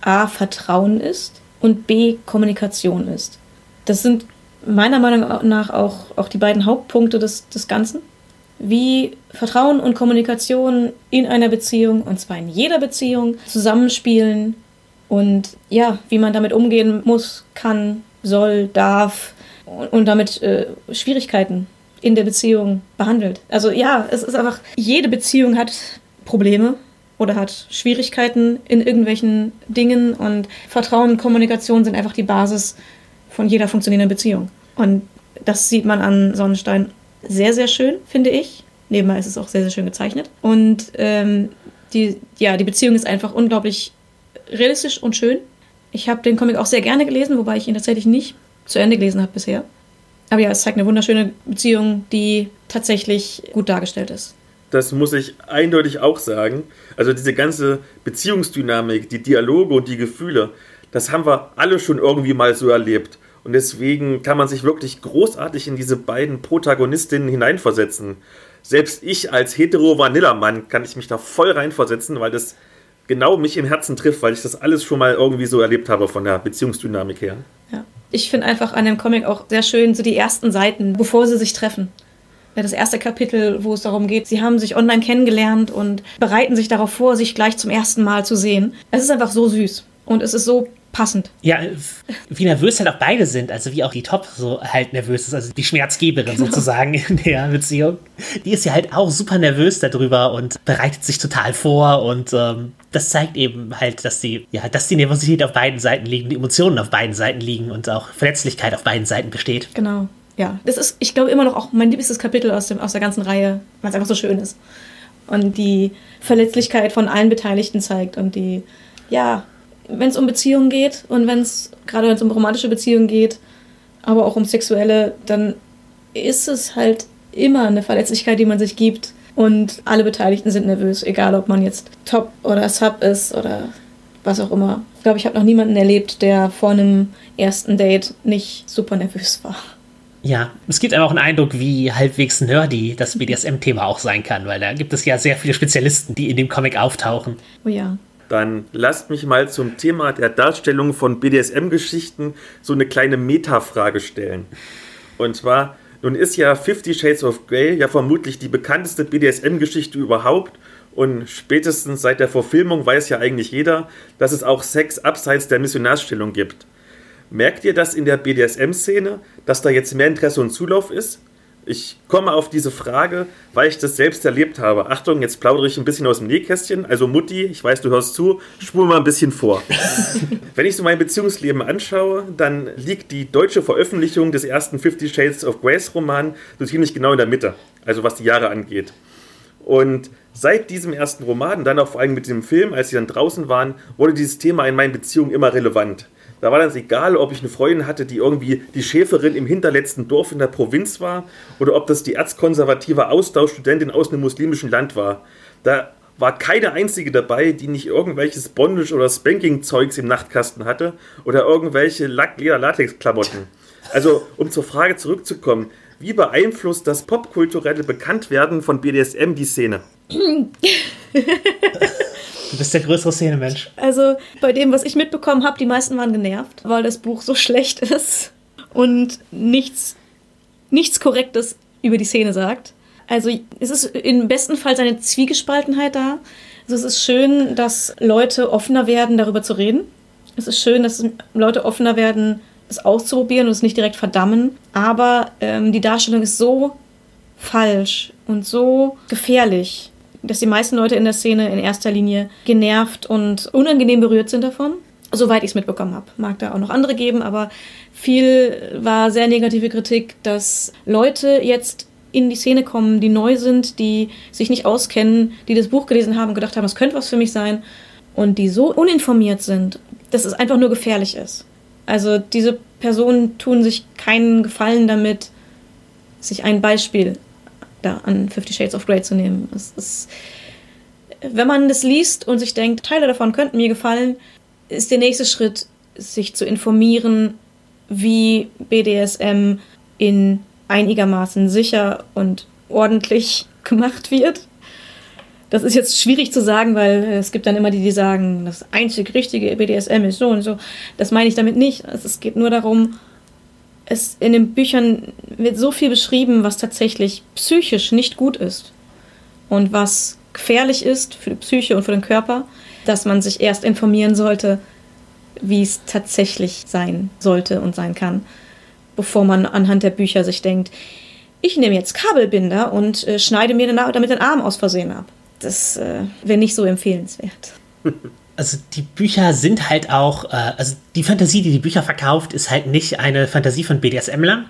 A, Vertrauen ist und B, Kommunikation ist. Das sind meiner Meinung nach auch, auch die beiden Hauptpunkte des, des Ganzen wie Vertrauen und Kommunikation in einer Beziehung, und zwar in jeder Beziehung, zusammenspielen und ja, wie man damit umgehen muss, kann, soll, darf und damit äh, Schwierigkeiten in der Beziehung behandelt. Also ja, es ist einfach, jede Beziehung hat Probleme oder hat Schwierigkeiten in irgendwelchen Dingen und Vertrauen und Kommunikation sind einfach die Basis von jeder funktionierenden Beziehung. Und das sieht man an Sonnenstein sehr, sehr schön, finde ich. Nebenbei ist es auch sehr, sehr schön gezeichnet. Und ähm, die, ja, die Beziehung ist einfach unglaublich realistisch und schön. Ich habe den Comic auch sehr gerne gelesen, wobei ich ihn tatsächlich nicht zu Ende gelesen habe bisher. Aber ja, es zeigt eine wunderschöne Beziehung, die tatsächlich gut dargestellt ist. Das muss ich eindeutig auch sagen. Also diese ganze Beziehungsdynamik, die Dialoge und die Gefühle, das haben wir alle schon irgendwie mal so erlebt. Und deswegen kann man sich wirklich großartig in diese beiden Protagonistinnen hineinversetzen. Selbst ich als hetero-Vanilla-Mann kann ich mich da voll reinversetzen, weil das genau mich im Herzen trifft, weil ich das alles schon mal irgendwie so erlebt habe von der Beziehungsdynamik her. Ja. Ich finde einfach an dem Comic auch sehr schön so die ersten Seiten, bevor sie sich treffen. Das erste Kapitel, wo es darum geht, sie haben sich online kennengelernt und bereiten sich darauf vor, sich gleich zum ersten Mal zu sehen. Es ist einfach so süß und es ist so passend. Ja, wie nervös halt auch beide sind, also wie auch die Top so halt nervös ist, also die Schmerzgeberin genau. sozusagen in der Beziehung. Die ist ja halt auch super nervös darüber und bereitet sich total vor und ähm, das zeigt eben halt, dass die, ja, dass die Nervosität auf beiden Seiten liegen, die Emotionen auf beiden Seiten liegen und auch Verletzlichkeit auf beiden Seiten besteht. Genau. Ja, das ist, ich glaube, immer noch auch mein liebstes Kapitel aus, dem, aus der ganzen Reihe, weil es einfach so schön ist. Und die Verletzlichkeit von allen Beteiligten zeigt und die, ja, wenn es um Beziehungen geht und wenn es, gerade wenn es um romantische Beziehungen geht, aber auch um sexuelle, dann ist es halt immer eine Verletzlichkeit, die man sich gibt. Und alle Beteiligten sind nervös, egal ob man jetzt Top oder Sub ist oder was auch immer. Ich glaube, ich habe noch niemanden erlebt, der vor einem ersten Date nicht super nervös war. Ja, es gibt aber auch einen Eindruck, wie halbwegs nerdy das BDSM-Thema auch sein kann, weil da gibt es ja sehr viele Spezialisten, die in dem Comic auftauchen. Oh ja. Dann lasst mich mal zum Thema der Darstellung von BDSM-Geschichten so eine kleine Metafrage stellen. Und zwar, nun ist ja Fifty Shades of Grey ja vermutlich die bekannteste BDSM-Geschichte überhaupt. Und spätestens seit der Verfilmung weiß ja eigentlich jeder, dass es auch Sex abseits der Missionarstellung gibt. Merkt ihr das in der BDSM-Szene, dass da jetzt mehr Interesse und Zulauf ist? Ich komme auf diese Frage, weil ich das selbst erlebt habe. Achtung, jetzt plaudere ich ein bisschen aus dem Nähkästchen. Also Mutti, ich weiß, du hörst zu, spul mal ein bisschen vor. Wenn ich so mein Beziehungsleben anschaue, dann liegt die deutsche Veröffentlichung des ersten Fifty Shades of Grace Roman so ziemlich genau in der Mitte, also was die Jahre angeht. Und seit diesem ersten Roman, dann auch vor allem mit dem Film, als sie dann draußen waren, wurde dieses Thema in meinen Beziehungen immer relevant. Da war dann egal, ob ich eine Freundin hatte, die irgendwie die Schäferin im hinterletzten Dorf in der Provinz war oder ob das die erzkonservative Austauschstudentin aus einem muslimischen Land war. Da war keine einzige dabei, die nicht irgendwelches Bondage- oder Spanking-Zeugs im Nachtkasten hatte oder irgendwelche Leder-Latex-Klamotten. Also, um zur Frage zurückzukommen, wie beeinflusst das popkulturelle Bekanntwerden von BDSM die Szene? Du bist der größere Szenemensch. Also bei dem, was ich mitbekommen habe, die meisten waren genervt, weil das Buch so schlecht ist und nichts, nichts Korrektes über die Szene sagt. Also es ist im besten Fall seine Zwiegespaltenheit da. Also es ist schön, dass Leute offener werden, darüber zu reden. Es ist schön, dass Leute offener werden, es auszuprobieren und es nicht direkt verdammen. Aber ähm, die Darstellung ist so falsch und so gefährlich, dass die meisten Leute in der Szene in erster Linie genervt und unangenehm berührt sind davon. Soweit ich es mitbekommen habe. Mag da auch noch andere geben, aber viel war sehr negative Kritik, dass Leute jetzt in die Szene kommen, die neu sind, die sich nicht auskennen, die das Buch gelesen haben und gedacht haben, es könnte was für mich sein und die so uninformiert sind, dass es einfach nur gefährlich ist. Also diese Personen tun sich keinen Gefallen damit, sich ein Beispiel da an Fifty Shades of Grey zu nehmen. Es ist, wenn man das liest und sich denkt, Teile davon könnten mir gefallen, ist der nächste Schritt, sich zu informieren, wie BDSM in einigermaßen sicher und ordentlich gemacht wird. Das ist jetzt schwierig zu sagen, weil es gibt dann immer die, die sagen, das einzig richtige BDSM ist so und so. Das meine ich damit nicht. Es geht nur darum, es in den Büchern wird so viel beschrieben, was tatsächlich psychisch nicht gut ist und was gefährlich ist für die Psyche und für den Körper, dass man sich erst informieren sollte, wie es tatsächlich sein sollte und sein kann, bevor man anhand der Bücher sich denkt, ich nehme jetzt Kabelbinder und äh, schneide mir damit den Arm aus Versehen ab. Das äh, wäre nicht so empfehlenswert. also die Bücher sind halt auch, äh, also die Fantasie, die die Bücher verkauft, ist halt nicht eine Fantasie von BDSMlern,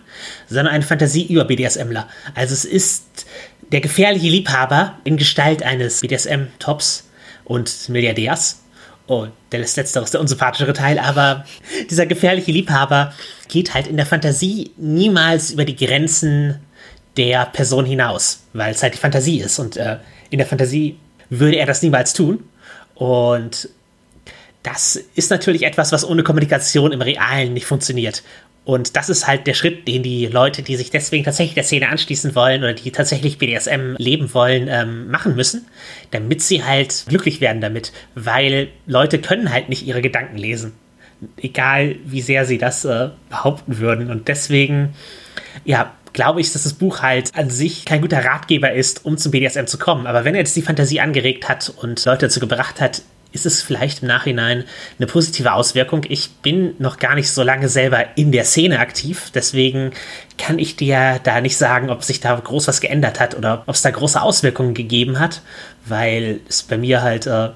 sondern eine Fantasie über BDSMler. Also es ist der gefährliche Liebhaber in Gestalt eines BDSM-Tops und Milliardärs. Oh, der letztere ist der unsympathischere Teil, aber dieser gefährliche Liebhaber geht halt in der Fantasie niemals über die Grenzen der Person hinaus, weil es halt die Fantasie ist. Und äh, in der Fantasie würde er das niemals tun. Und das ist natürlich etwas, was ohne Kommunikation im Realen nicht funktioniert. Und das ist halt der Schritt, den die Leute, die sich deswegen tatsächlich der Szene anschließen wollen oder die tatsächlich BDSM leben wollen, ähm, machen müssen, damit sie halt glücklich werden damit. Weil Leute können halt nicht ihre Gedanken lesen. Egal, wie sehr sie das äh, behaupten würden. Und deswegen, ja, glaube ich, dass das Buch halt an sich kein guter Ratgeber ist, um zum BDSM zu kommen. Aber wenn er jetzt die Fantasie angeregt hat und Leute dazu gebracht hat, ist es vielleicht im Nachhinein eine positive Auswirkung. Ich bin noch gar nicht so lange selber in der Szene aktiv, deswegen kann ich dir da nicht sagen, ob sich da groß was geändert hat oder ob es da große Auswirkungen gegeben hat, weil es bei mir halt äh,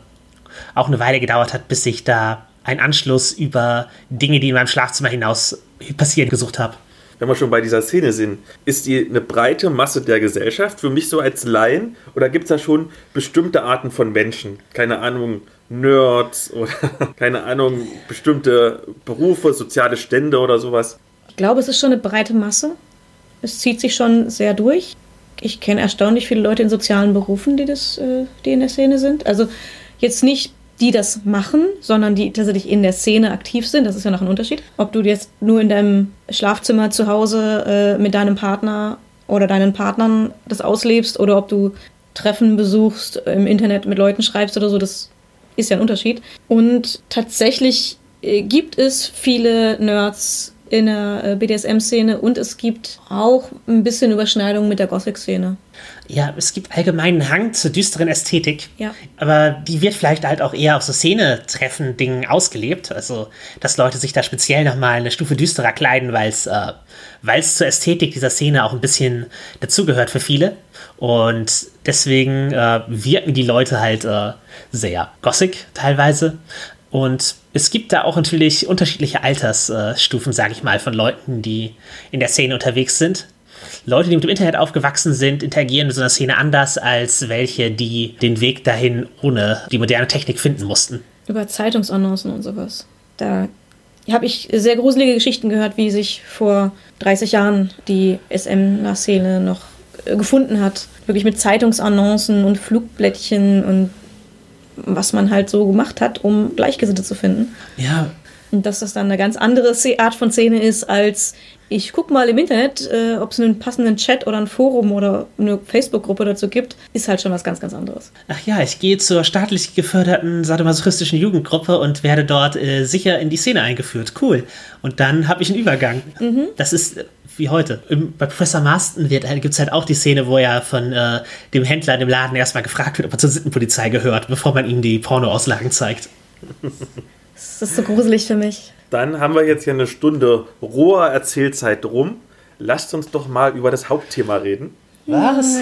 auch eine Weile gedauert hat, bis ich da einen Anschluss über Dinge, die in meinem Schlafzimmer hinaus passieren, gesucht habe wenn wir schon bei dieser Szene sind, ist die eine breite Masse der Gesellschaft für mich so als Laien oder gibt es da schon bestimmte Arten von Menschen? Keine Ahnung, Nerds oder keine Ahnung, bestimmte Berufe, soziale Stände oder sowas? Ich glaube, es ist schon eine breite Masse. Es zieht sich schon sehr durch. Ich kenne erstaunlich viele Leute in sozialen Berufen, die, das, äh, die in der Szene sind. Also jetzt nicht die das machen, sondern die tatsächlich in der Szene aktiv sind. Das ist ja noch ein Unterschied. Ob du jetzt nur in deinem Schlafzimmer zu Hause äh, mit deinem Partner oder deinen Partnern das auslebst oder ob du Treffen besuchst, im Internet mit Leuten schreibst oder so, das ist ja ein Unterschied. Und tatsächlich äh, gibt es viele Nerds in der äh, BDSM-Szene und es gibt auch ein bisschen Überschneidung mit der Gothic-Szene. Ja, es gibt allgemeinen Hang zur düsteren Ästhetik. Ja. Aber die wird vielleicht halt auch eher auf so Szene-Treffen-Dingen ausgelebt. Also, dass Leute sich da speziell nochmal eine Stufe düsterer kleiden, weil es äh, weil's zur Ästhetik dieser Szene auch ein bisschen dazugehört für viele. Und deswegen äh, wirken die Leute halt äh, sehr gothic teilweise. Und es gibt da auch natürlich unterschiedliche Altersstufen, sage ich mal, von Leuten, die in der Szene unterwegs sind. Leute, die mit dem Internet aufgewachsen sind, interagieren mit so einer Szene anders als welche, die den Weg dahin ohne die moderne Technik finden mussten. Über Zeitungsannoncen und sowas. Da habe ich sehr gruselige Geschichten gehört, wie sich vor 30 Jahren die SM-Szene noch äh, gefunden hat. Wirklich mit Zeitungsannoncen und Flugblättchen und was man halt so gemacht hat, um Gleichgesinnte zu finden. Ja. Und dass das dann eine ganz andere Art von Szene ist, als ich gucke mal im Internet, äh, ob es einen passenden Chat oder ein Forum oder eine Facebook-Gruppe dazu gibt, ist halt schon was ganz, ganz anderes. Ach ja, ich gehe zur staatlich geförderten sadomasochistischen Jugendgruppe und werde dort äh, sicher in die Szene eingeführt. Cool. Und dann habe ich einen Übergang. Mhm. Das ist äh, wie heute. Bei Professor Marston gibt es halt auch die Szene, wo er von äh, dem Händler in dem Laden erstmal gefragt wird, ob er zur Sittenpolizei gehört, bevor man ihm die Pornoauslagen zeigt. Das ist so gruselig für mich. Dann haben wir jetzt hier eine Stunde roher Erzählzeit drum. Lasst uns doch mal über das Hauptthema reden. Was?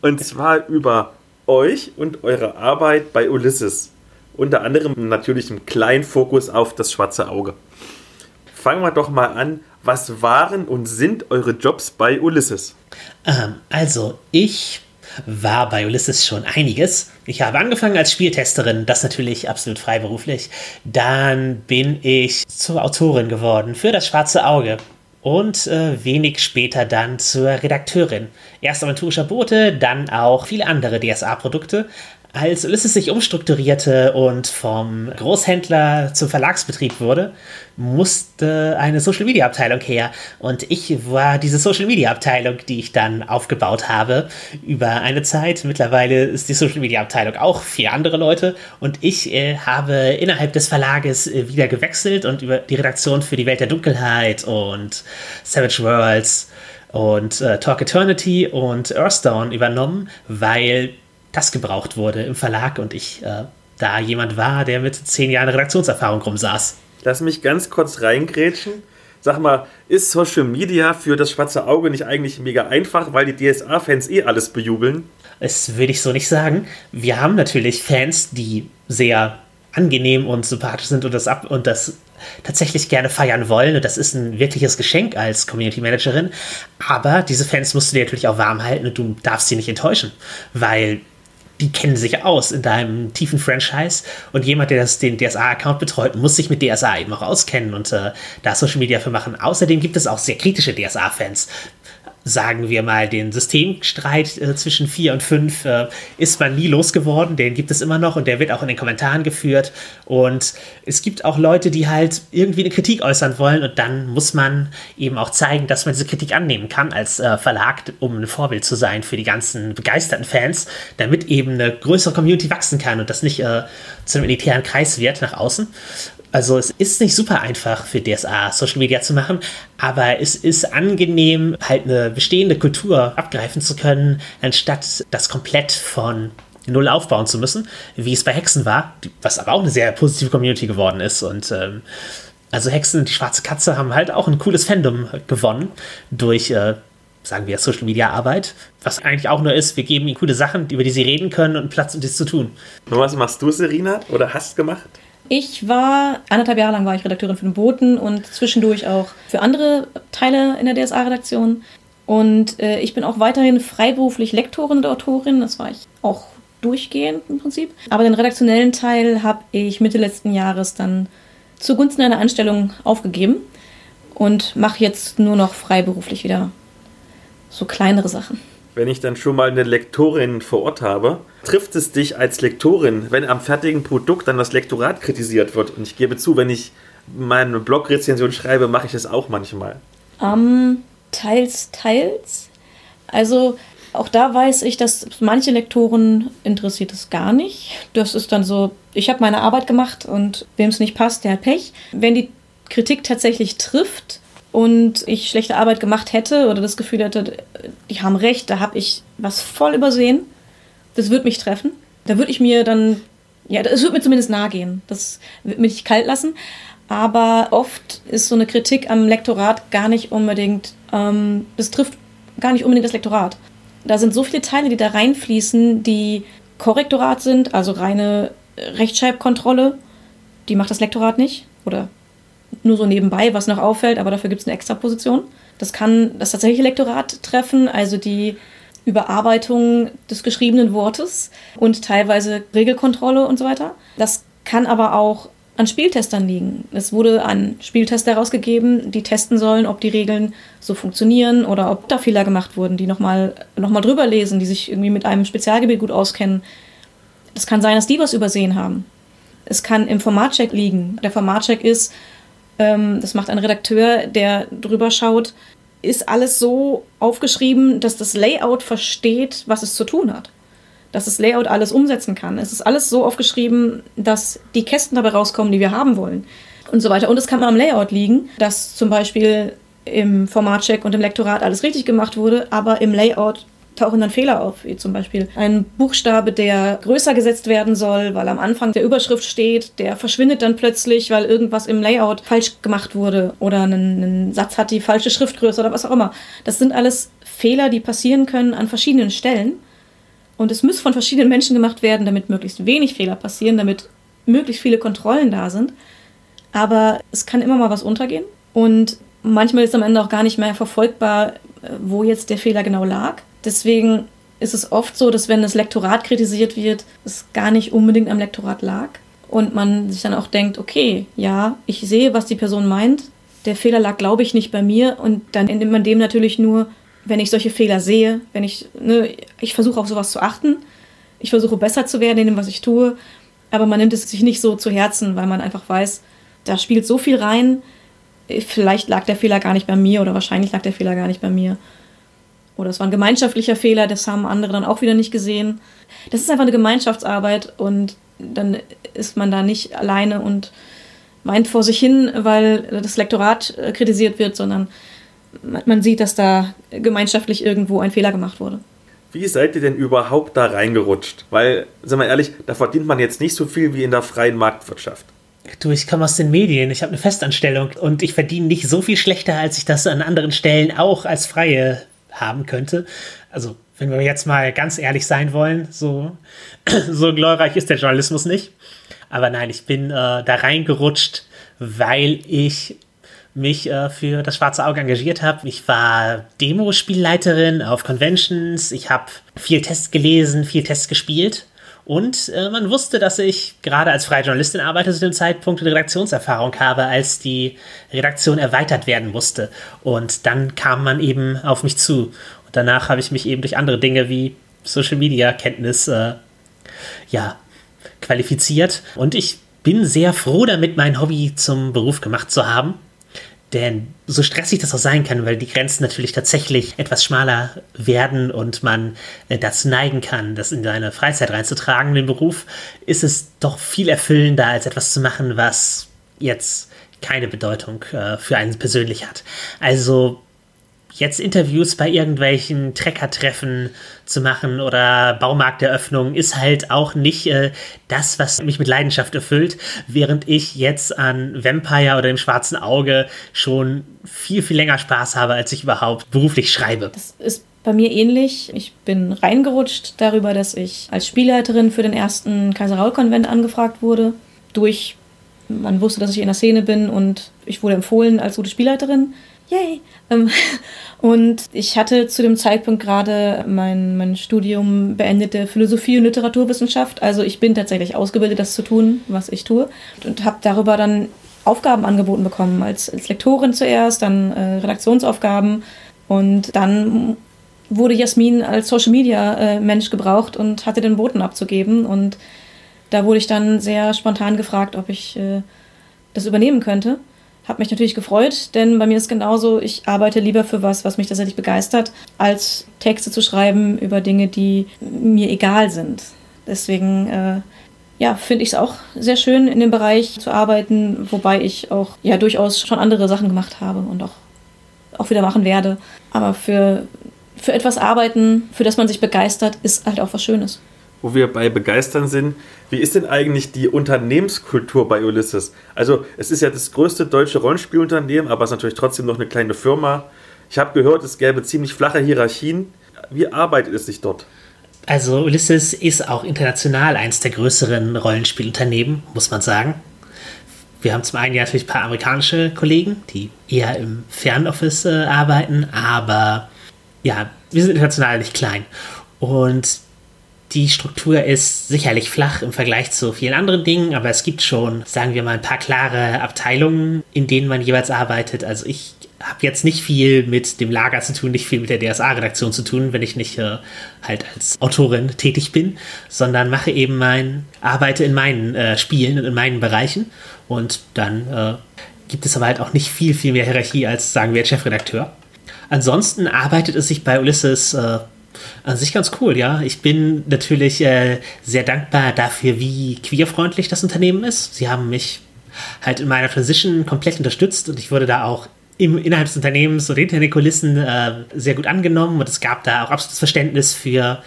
und zwar über euch und eure Arbeit bei Ulysses. Unter anderem natürlich einen kleinen Fokus auf das schwarze Auge. Fangen wir doch mal an. Was waren und sind eure Jobs bei Ulysses? Ähm, also, ich war bei Ulysses schon einiges. Ich habe angefangen als Spieltesterin, das natürlich absolut freiberuflich. Dann bin ich zur Autorin geworden für das Schwarze Auge und äh, wenig später dann zur Redakteurin. Erst aventurischer Bote, dann auch viele andere DSA-Produkte. Als Ulysses sich umstrukturierte und vom Großhändler zum Verlagsbetrieb wurde, musste eine Social Media Abteilung her. Und ich war diese Social Media Abteilung, die ich dann aufgebaut habe über eine Zeit. Mittlerweile ist die Social Media Abteilung auch vier andere Leute. Und ich äh, habe innerhalb des Verlages äh, wieder gewechselt und über die Redaktion für die Welt der Dunkelheit und Savage Worlds und äh, Talk Eternity und Earthstone übernommen, weil das gebraucht wurde im Verlag und ich äh, da jemand war, der mit zehn Jahren Redaktionserfahrung rumsaß. Lass mich ganz kurz reingrätschen. Sag mal, ist Social Media für das schwarze Auge nicht eigentlich mega einfach, weil die DSA-Fans eh alles bejubeln? Das würde ich so nicht sagen. Wir haben natürlich Fans, die sehr angenehm und sympathisch sind und das ab und das tatsächlich gerne feiern wollen. Und das ist ein wirkliches Geschenk als Community Managerin. Aber diese Fans musst du dir natürlich auch warm halten und du darfst sie nicht enttäuschen, weil die kennen sich aus in deinem tiefen Franchise und jemand, der das, den DSA-Account betreut, muss sich mit DSA eben auch auskennen und äh, da Social Media für machen. Außerdem gibt es auch sehr kritische DSA-Fans, sagen wir mal, den Systemstreit äh, zwischen 4 und 5 äh, ist man nie losgeworden. Den gibt es immer noch und der wird auch in den Kommentaren geführt. Und es gibt auch Leute, die halt irgendwie eine Kritik äußern wollen und dann muss man eben auch zeigen, dass man diese Kritik annehmen kann als äh, Verlag, um ein Vorbild zu sein für die ganzen begeisterten Fans, damit eben eine größere Community wachsen kann und das nicht äh, zu einem elitären Kreis wird nach außen. Also es ist nicht super einfach für DSA Social Media zu machen, aber es ist angenehm, halt eine bestehende Kultur abgreifen zu können, anstatt das komplett von null aufbauen zu müssen, wie es bei Hexen war, was aber auch eine sehr positive Community geworden ist. Und ähm, also Hexen und die schwarze Katze haben halt auch ein cooles Fandom gewonnen durch, äh, sagen wir, Social Media Arbeit, was eigentlich auch nur ist, wir geben ihnen coole Sachen, über die sie reden können und Platz, um dies zu tun. Und was machst du, Serena? Oder hast gemacht? Ich war, anderthalb Jahre lang war ich Redakteurin für den Boten und zwischendurch auch für andere Teile in der DSA-Redaktion. Und äh, ich bin auch weiterhin freiberuflich Lektorin und Autorin. Das war ich auch durchgehend im Prinzip. Aber den redaktionellen Teil habe ich Mitte letzten Jahres dann zugunsten einer Anstellung aufgegeben und mache jetzt nur noch freiberuflich wieder so kleinere Sachen. Wenn ich dann schon mal eine Lektorin vor Ort habe, trifft es dich als Lektorin, wenn am fertigen Produkt dann das Lektorat kritisiert wird? Und ich gebe zu, wenn ich meine Blog-Rezension schreibe, mache ich das auch manchmal. Ähm, teils, teils. Also auch da weiß ich, dass manche Lektoren interessiert es gar nicht. Das ist dann so, ich habe meine Arbeit gemacht und wem es nicht passt, der hat Pech. Wenn die Kritik tatsächlich trifft und ich schlechte Arbeit gemacht hätte oder das Gefühl hätte, die haben recht, da habe ich was voll übersehen, das wird mich treffen. Da würde ich mir dann, ja, es wird mir zumindest nahe gehen. Das wird mich nicht kalt lassen. Aber oft ist so eine Kritik am Lektorat gar nicht unbedingt, ähm, das trifft gar nicht unbedingt das Lektorat. Da sind so viele Teile, die da reinfließen, die Korrektorat sind, also reine Rechtschreibkontrolle. Die macht das Lektorat nicht. Oder nur so nebenbei, was noch auffällt, aber dafür gibt es eine Extraposition. Das kann das tatsächliche Lektorat treffen, also die Überarbeitung des geschriebenen Wortes und teilweise Regelkontrolle und so weiter. Das kann aber auch an Spieltestern liegen. Es wurde an Spieltester herausgegeben, die testen sollen, ob die Regeln so funktionieren oder ob da Fehler gemacht wurden, die nochmal noch mal drüber lesen, die sich irgendwie mit einem Spezialgebiet gut auskennen. Es kann sein, dass die was übersehen haben. Es kann im Formatcheck liegen. Der Formatcheck ist, ähm, das macht ein Redakteur, der drüber schaut, ist alles so aufgeschrieben, dass das Layout versteht, was es zu tun hat dass das Layout alles umsetzen kann. Es ist alles so aufgeschrieben, dass die Kästen dabei rauskommen, die wir haben wollen und so weiter. Und es kann am Layout liegen, dass zum Beispiel im Formatcheck und im Lektorat alles richtig gemacht wurde, aber im Layout tauchen dann Fehler auf, wie zum Beispiel ein Buchstabe, der größer gesetzt werden soll, weil am Anfang der Überschrift steht, der verschwindet dann plötzlich, weil irgendwas im Layout falsch gemacht wurde oder ein, Satz hat die falsche Schriftgröße oder was auch immer. Das sind alles Fehler, die passieren können an verschiedenen Stellen und es muss von verschiedenen Menschen gemacht werden, damit möglichst wenig Fehler passieren, damit möglichst viele Kontrollen da sind. Aber es kann immer mal was untergehen. Und manchmal ist am Ende auch gar nicht mehr verfolgbar, wo jetzt der Fehler genau lag. Deswegen ist es oft so, dass wenn das Lektorat kritisiert wird, es gar nicht unbedingt am Lektorat lag. Und man sich dann auch denkt, okay, ja, ich sehe, was die Person meint. Der Fehler lag, glaube ich, nicht bei mir. Und dann nimmt man dem natürlich nur wenn ich solche Fehler sehe, wenn ich, ne, ich versuche auf sowas zu achten, ich versuche besser zu werden in dem, was ich tue, aber man nimmt es sich nicht so zu Herzen, weil man einfach weiß, da spielt so viel rein, vielleicht lag der Fehler gar nicht bei mir oder wahrscheinlich lag der Fehler gar nicht bei mir. Oder es war ein gemeinschaftlicher Fehler, das haben andere dann auch wieder nicht gesehen. Das ist einfach eine Gemeinschaftsarbeit und dann ist man da nicht alleine und weint vor sich hin, weil das Lektorat äh, kritisiert wird, sondern man sieht, dass da gemeinschaftlich irgendwo ein Fehler gemacht wurde. Wie seid ihr denn überhaupt da reingerutscht? Weil, sagen wir ehrlich, da verdient man jetzt nicht so viel wie in der freien Marktwirtschaft. Du, ich komme aus den Medien, ich habe eine Festanstellung und ich verdiene nicht so viel schlechter, als ich das an anderen Stellen auch als Freie haben könnte. Also, wenn wir jetzt mal ganz ehrlich sein wollen, so, so glorreich ist der Journalismus nicht. Aber nein, ich bin äh, da reingerutscht, weil ich mich äh, für das Schwarze Auge engagiert habe. Ich war Demospielleiterin auf Conventions, ich habe viel Tests gelesen, viel Tests gespielt. Und äh, man wusste, dass ich gerade als freie Journalistin arbeite zu dem Zeitpunkt eine Redaktionserfahrung habe, als die Redaktion erweitert werden musste. Und dann kam man eben auf mich zu. Und danach habe ich mich eben durch andere Dinge wie Social Media Kenntnis äh, ja, qualifiziert. Und ich bin sehr froh damit, mein Hobby zum Beruf gemacht zu haben. Denn so stressig das auch sein kann, weil die Grenzen natürlich tatsächlich etwas schmaler werden und man äh, dazu neigen kann, das in seine Freizeit reinzutragen, den Beruf, ist es doch viel erfüllender, als etwas zu machen, was jetzt keine Bedeutung äh, für einen persönlich hat. Also jetzt Interviews bei irgendwelchen Treckertreffen zu machen oder Baumarkteröffnungen ist halt auch nicht äh, das, was mich mit Leidenschaft erfüllt, während ich jetzt an Vampire oder dem schwarzen Auge schon viel, viel länger Spaß habe, als ich überhaupt beruflich schreibe. Das ist bei mir ähnlich. Ich bin reingerutscht darüber, dass ich als Spielleiterin für den ersten Kaiser-Raul-Konvent angefragt wurde. Durch, man wusste, dass ich in der Szene bin und ich wurde empfohlen als gute Spielleiterin. Yay! Ähm, und ich hatte zu dem Zeitpunkt gerade mein, mein Studium beendete Philosophie und Literaturwissenschaft. Also ich bin tatsächlich ausgebildet, das zu tun, was ich tue. Und habe darüber dann Aufgaben angeboten bekommen, als, als Lektorin zuerst, dann äh, Redaktionsaufgaben. Und dann wurde Jasmin als Social Media äh, Mensch gebraucht und hatte den Boten abzugeben. Und da wurde ich dann sehr spontan gefragt, ob ich äh, das übernehmen könnte. Hab mich natürlich gefreut, denn bei mir ist genauso, ich arbeite lieber für was, was mich tatsächlich begeistert, als Texte zu schreiben über Dinge, die mir egal sind. Deswegen äh, ja, finde ich es auch sehr schön, in dem Bereich zu arbeiten, wobei ich auch ja durchaus schon andere Sachen gemacht habe und auch, auch wieder machen werde. Aber für, für etwas arbeiten, für das man sich begeistert, ist halt auch was Schönes. Wo wir bei begeistern sind, wie ist denn eigentlich die Unternehmenskultur bei Ulysses? Also, es ist ja das größte deutsche Rollenspielunternehmen, aber es ist natürlich trotzdem noch eine kleine Firma. Ich habe gehört, es gäbe ziemlich flache Hierarchien. Wie arbeitet es sich dort? Also Ulysses ist auch international eins der größeren Rollenspielunternehmen, muss man sagen. Wir haben zum einen ja natürlich ein paar amerikanische Kollegen, die eher im Fernoffice äh, arbeiten, aber ja, wir sind international nicht klein. Und die Struktur ist sicherlich flach im Vergleich zu vielen anderen Dingen, aber es gibt schon, sagen wir mal, ein paar klare Abteilungen, in denen man jeweils arbeitet. Also ich habe jetzt nicht viel mit dem Lager zu tun, nicht viel mit der DSA-Redaktion zu tun, wenn ich nicht äh, halt als Autorin tätig bin, sondern mache eben mein, arbeite in meinen äh, Spielen und in meinen Bereichen und dann äh, gibt es aber halt auch nicht viel, viel mehr Hierarchie als, sagen wir, Chefredakteur. Ansonsten arbeitet es sich bei Ulysses äh, an sich ganz cool, ja. Ich bin natürlich äh, sehr dankbar dafür, wie queerfreundlich das Unternehmen ist. Sie haben mich halt in meiner Transition komplett unterstützt und ich wurde da auch im, innerhalb des Unternehmens oder hinter den Kulissen äh, sehr gut angenommen und es gab da auch absolutes Verständnis für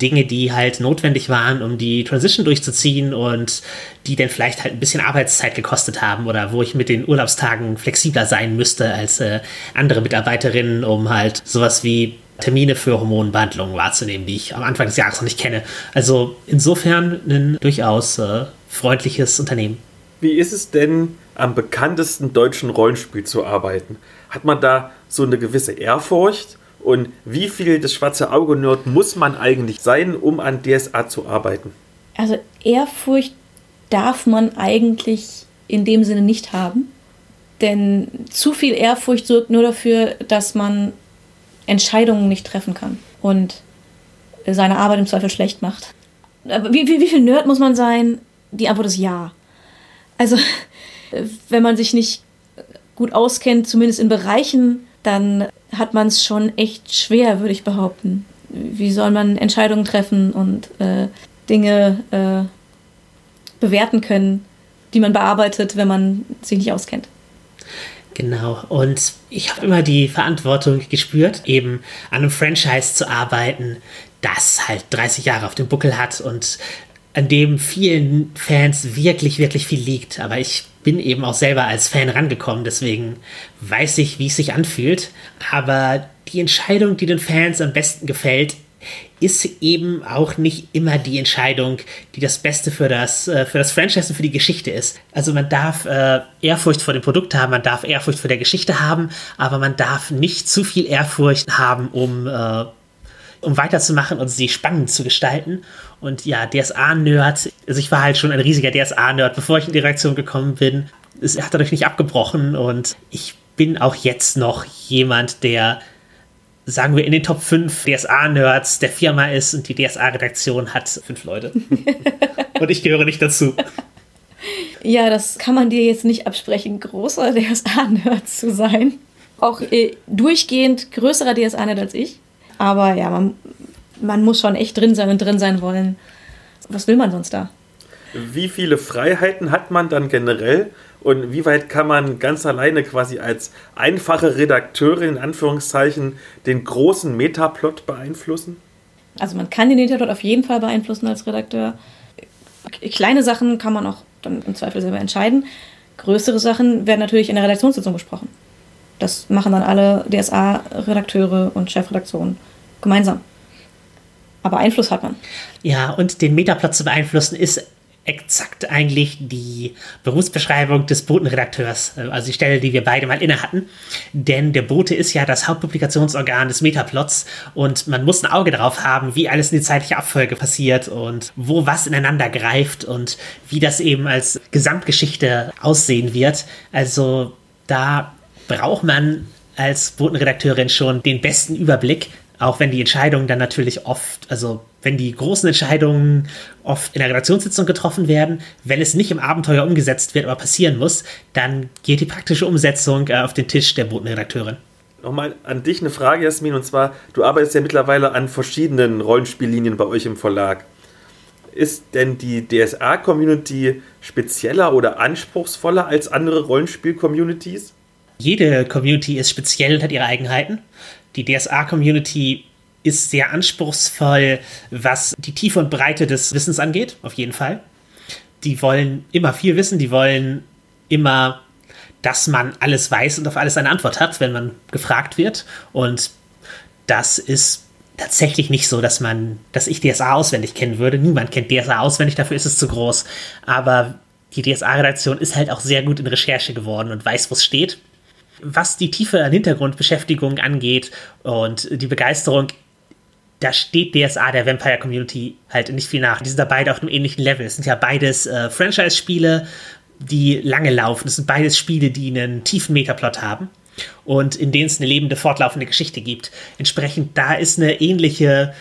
Dinge, die halt notwendig waren, um die Transition durchzuziehen und die dann vielleicht halt ein bisschen Arbeitszeit gekostet haben oder wo ich mit den Urlaubstagen flexibler sein müsste als äh, andere Mitarbeiterinnen, um halt sowas wie Termine für Hormonbehandlungen wahrzunehmen, die ich am Anfang des Jahres noch nicht kenne. Also insofern ein durchaus äh, freundliches Unternehmen. Wie ist es denn, am bekanntesten deutschen Rollenspiel zu arbeiten? Hat man da so eine gewisse Ehrfurcht? Und wie viel das schwarze Auge-Nerd muss man eigentlich sein, um an DSA zu arbeiten? Also Ehrfurcht darf man eigentlich in dem Sinne nicht haben. Denn zu viel Ehrfurcht sorgt nur dafür, dass man Entscheidungen nicht treffen kann und seine Arbeit im Zweifel schlecht macht. Wie, wie, wie viel Nerd muss man sein? Die Antwort ist ja. Also, wenn man sich nicht gut auskennt, zumindest in Bereichen, dann hat man es schon echt schwer, würde ich behaupten. Wie soll man Entscheidungen treffen und äh, Dinge äh, bewerten können, die man bearbeitet, wenn man sich nicht auskennt? Genau, und ich habe immer die Verantwortung gespürt, eben an einem Franchise zu arbeiten, das halt 30 Jahre auf dem Buckel hat und an dem vielen Fans wirklich, wirklich viel liegt. Aber ich bin eben auch selber als Fan rangekommen, deswegen weiß ich, wie es sich anfühlt. Aber die Entscheidung, die den Fans am besten gefällt, ist eben auch nicht immer die Entscheidung, die das Beste für das, äh, für das Franchise und für die Geschichte ist. Also man darf äh, Ehrfurcht vor dem Produkt haben, man darf Ehrfurcht vor der Geschichte haben, aber man darf nicht zu viel Ehrfurcht haben, um äh, um weiterzumachen und sie spannend zu gestalten. Und ja, DSA-Nerd, also ich war halt schon ein riesiger DSA-Nerd, bevor ich in die Reaktion gekommen bin. Es hat dadurch nicht abgebrochen und ich bin auch jetzt noch jemand, der, sagen wir, in den Top 5 DSA-Nerds der Firma ist und die DSA-Redaktion hat fünf Leute. und ich gehöre nicht dazu. Ja, das kann man dir jetzt nicht absprechen, großer DSA-Nerd zu sein. Auch äh, durchgehend größerer DSA-Nerd als ich. Aber ja, man, man muss schon echt drin sein und drin sein wollen. Was will man sonst da? Wie viele Freiheiten hat man dann generell und wie weit kann man ganz alleine quasi als einfache Redakteurin in Anführungszeichen den großen Metaplot beeinflussen? Also man kann den Metaplot auf jeden Fall beeinflussen als Redakteur. Kleine Sachen kann man auch dann im Zweifel selber entscheiden. Größere Sachen werden natürlich in der Redaktionssitzung besprochen. Das machen dann alle DSA-Redakteure und Chefredaktionen gemeinsam. Aber Einfluss hat man. Ja, und den Metaplot zu beeinflussen ist exakt eigentlich die Berufsbeschreibung des Botenredakteurs, äh, also die Stelle, die wir beide mal inne hatten. Denn der Bote ist ja das Hauptpublikationsorgan des Metaplots und man muss ein Auge darauf haben, wie alles in die zeitliche Abfolge passiert und wo was ineinander greift und wie das eben als Gesamtgeschichte aussehen wird. Also da braucht man als Botenredakteurin schon den besten Überblick. Auch wenn die Entscheidungen dann natürlich oft, also wenn die großen Entscheidungen oft in der Redaktionssitzung getroffen werden, wenn es nicht im Abenteuer umgesetzt wird, aber passieren muss, dann geht die praktische Umsetzung äh, auf den Tisch der Botenredakteurin. Nochmal an dich eine Frage, Jasmin, und zwar, du arbeitest ja mittlerweile an verschiedenen Rollenspiellinien bei euch im Verlag. Ist denn die DSA-Community spezieller oder anspruchsvoller als andere Rollenspiel-Communities? Jede Community ist speziell und hat ihre Eigenheiten. Die DSA-Community ist sehr anspruchsvoll, was die Tiefe und Breite des Wissens angeht, auf jeden Fall. Die wollen immer viel wissen, die wollen immer, dass man alles weiß und auf alles eine Antwort hat, wenn man gefragt wird. Und das ist tatsächlich nicht so, dass man, dass ich DSA auswendig kennen würde. Niemand kennt DSA auswendig, dafür ist es zu groß. Aber die DSA-Redaktion ist halt auch sehr gut in Recherche geworden und weiß, wo es steht was die Tiefe Hintergrundbeschäftigung angeht und die Begeisterung, da steht DSA der Vampire Community halt nicht viel nach. Die sind da beide auf einem ähnlichen Level. Es sind ja beides äh, Franchise-Spiele, die lange laufen. Es sind beides Spiele, die einen tiefen Metaplot haben und in denen es eine lebende, fortlaufende Geschichte gibt. Entsprechend, da ist eine ähnliche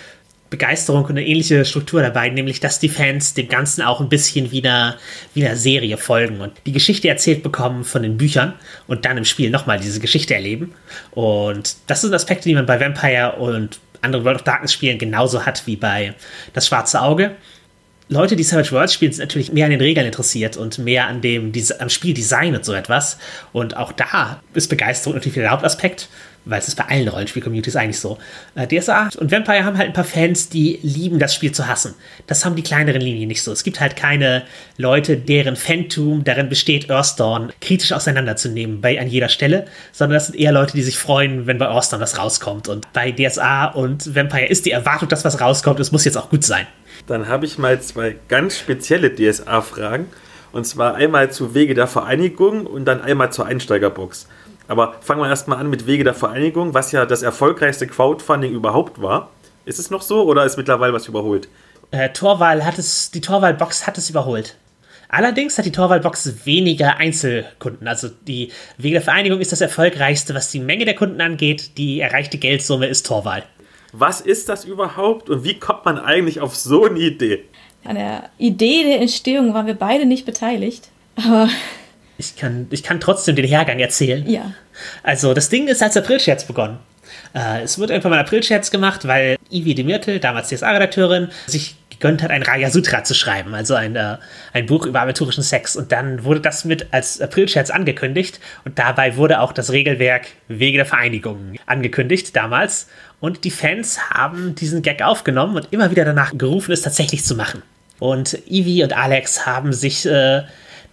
Begeisterung und eine ähnliche Struktur dabei, nämlich dass die Fans dem Ganzen auch ein bisschen wie einer, wie einer Serie folgen und die Geschichte erzählt bekommen von den Büchern und dann im Spiel nochmal diese Geschichte erleben. Und das sind Aspekte, die man bei Vampire und anderen World of Darkness Spielen genauso hat wie bei Das Schwarze Auge. Leute, die Savage Worlds spielen, sind natürlich mehr an den Regeln interessiert und mehr an dem am Spieldesign und so etwas. Und auch da ist Begeisterung natürlich der Hauptaspekt weil es ist bei allen Rollenspiel-Communities eigentlich so. Äh, DSA und Vampire haben halt ein paar Fans, die lieben, das Spiel zu hassen. Das haben die kleineren Linien nicht so. Es gibt halt keine Leute, deren Phantom darin besteht, Earthdawn kritisch auseinanderzunehmen bei an jeder Stelle, sondern das sind eher Leute, die sich freuen, wenn bei Earthdawn was rauskommt. Und bei DSA und Vampire ist die Erwartung, dass was rauskommt. Es muss jetzt auch gut sein. Dann habe ich mal zwei ganz spezielle DSA-Fragen. Und zwar einmal zu Wege der Vereinigung und dann einmal zur Einsteigerbox. Aber fangen wir erstmal an mit Wege der Vereinigung, was ja das erfolgreichste Crowdfunding überhaupt war. Ist es noch so oder ist mittlerweile was überholt? Äh, Torwahl hat es, die Torwahlbox hat es überholt. Allerdings hat die Torwahlbox weniger Einzelkunden. Also die Wege der Vereinigung ist das erfolgreichste, was die Menge der Kunden angeht. Die erreichte Geldsumme ist Torwahl. Was ist das überhaupt und wie kommt man eigentlich auf so eine Idee? An der Idee der Entstehung waren wir beide nicht beteiligt. Aber ich kann, ich kann trotzdem den Hergang erzählen. Ja. Also, das Ding ist als Aprilscherz begonnen. Äh, es wird irgendwann mal Aprilscherz gemacht, weil Ivy de Myrtle, damals DSA-Redakteurin, sich gegönnt hat, ein Raya Sutra zu schreiben, also ein, äh, ein Buch über aventurischen Sex. Und dann wurde das mit als Aprilscherz angekündigt. Und dabei wurde auch das Regelwerk Wege der Vereinigung angekündigt damals. Und die Fans haben diesen Gag aufgenommen und immer wieder danach gerufen, es tatsächlich zu machen. Und Ivy und Alex haben sich äh,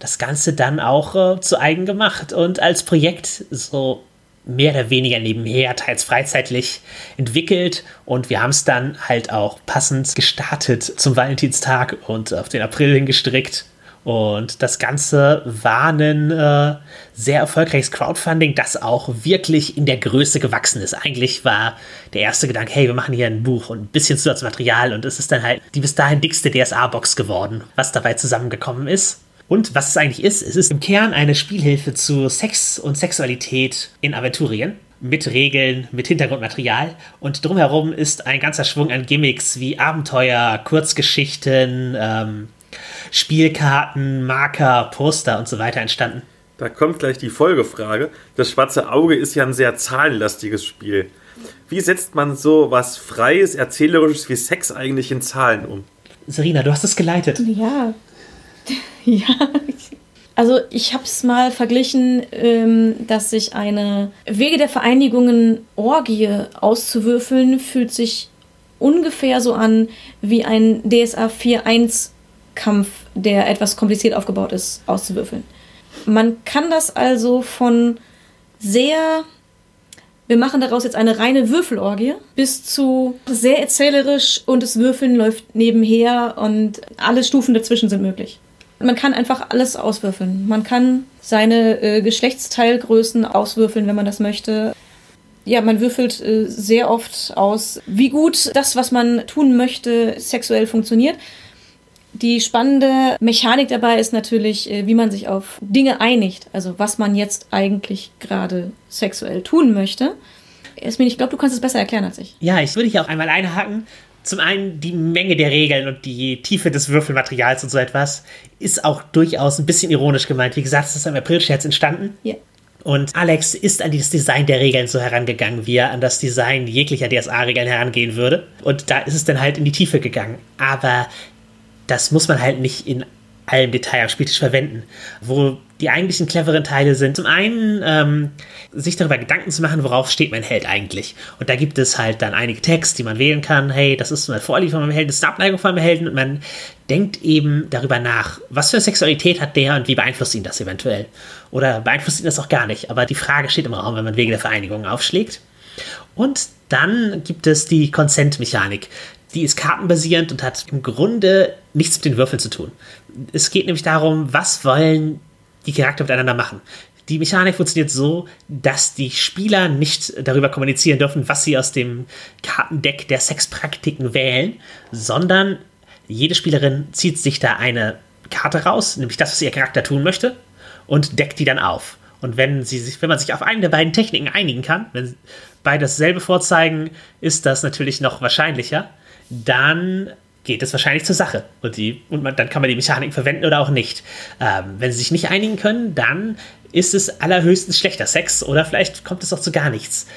das Ganze dann auch äh, zu eigen gemacht und als Projekt so mehr oder weniger nebenher, teils freizeitlich entwickelt und wir haben es dann halt auch passend gestartet zum Valentinstag und auf den April hingestrickt. Und das Ganze war ein äh, sehr erfolgreiches Crowdfunding, das auch wirklich in der Größe gewachsen ist. Eigentlich war der erste Gedanke, hey, wir machen hier ein Buch und ein bisschen Zusatzmaterial und es ist dann halt die bis dahin dickste DSA-Box geworden, was dabei zusammengekommen ist. Und was es eigentlich ist, es ist im Kern eine Spielhilfe zu Sex und Sexualität in Aventurien. Mit Regeln, mit Hintergrundmaterial. Und drumherum ist ein ganzer Schwung an Gimmicks wie Abenteuer, Kurzgeschichten, ähm, Spielkarten, Marker, Poster und so weiter entstanden. Da kommt gleich die Folgefrage. Das schwarze Auge ist ja ein sehr zahlenlastiges Spiel. Wie setzt man so was Freies, Erzählerisches wie Sex eigentlich in Zahlen um? Serena, du hast es geleitet. Ja, Ja. Also ich habe es mal verglichen, ähm, dass sich eine Wege der Vereinigungen Orgie auszuwürfeln, fühlt sich ungefähr so an wie ein DSA 4.1 Kampf, der etwas kompliziert aufgebaut ist, auszuwürfeln. Man kann das also von sehr, wir machen daraus jetzt eine reine Würfelorgie, bis zu sehr erzählerisch und das Würfeln läuft nebenher und alle Stufen dazwischen sind möglich. Man kann einfach alles auswürfeln. Man kann seine äh, Geschlechtsteilgrößen auswürfeln, wenn man das möchte. Ja, man würfelt äh, sehr oft aus, wie gut das, was man tun möchte, sexuell funktioniert. Die spannende Mechanik dabei ist natürlich, äh, wie man sich auf Dinge einigt. Also was man jetzt eigentlich gerade sexuell tun möchte. Esmin, ich glaube, du kannst es besser erklären als ich. Ja, ich würde hier auch einmal einhaken. Zum einen die Menge der Regeln und die Tiefe des Würfelmaterials und so etwas ist auch durchaus ein bisschen ironisch gemeint. Wie gesagt, es ist im April-Scherz entstanden. Ja. Und Alex ist an das Design der Regeln so herangegangen, wie er an das Design jeglicher DSA-Regeln herangehen würde. Und da ist es dann halt in die Tiefe gegangen. Aber das muss man halt nicht in allem Detail am Spieltisch verwenden. Wo die eigentlichen cleveren Teile sind, zum einen ähm, sich darüber Gedanken zu machen, worauf steht mein Held eigentlich. Und da gibt es halt dann einige Texte, die man wählen kann. Hey, das ist eine Vorliebe von meinem Helden, das ist eine Abneigung von meinem Helden. Und man denkt eben darüber nach, was für Sexualität hat der und wie beeinflusst ihn das eventuell. Oder beeinflusst ihn das auch gar nicht. Aber die Frage steht im Raum, wenn man Wege der Vereinigung aufschlägt. Und dann gibt es die Consent-Mechanik. Die ist kartenbasierend und hat im Grunde nichts mit den Würfeln zu tun. Es geht nämlich darum, was wollen die Charakter miteinander machen. Die Mechanik funktioniert so, dass die Spieler nicht darüber kommunizieren dürfen, was sie aus dem Kartendeck der Sexpraktiken wählen, sondern jede Spielerin zieht sich da eine Karte raus, nämlich das, was ihr Charakter tun möchte, und deckt die dann auf. Und wenn, sie sich, wenn man sich auf eine der beiden Techniken einigen kann, wenn beide dasselbe vorzeigen, ist das natürlich noch wahrscheinlicher. Dann geht es wahrscheinlich zur Sache. Und, die, und man, dann kann man die Mechanik verwenden oder auch nicht. Ähm, wenn sie sich nicht einigen können, dann ist es allerhöchstens schlechter Sex oder vielleicht kommt es auch zu gar nichts.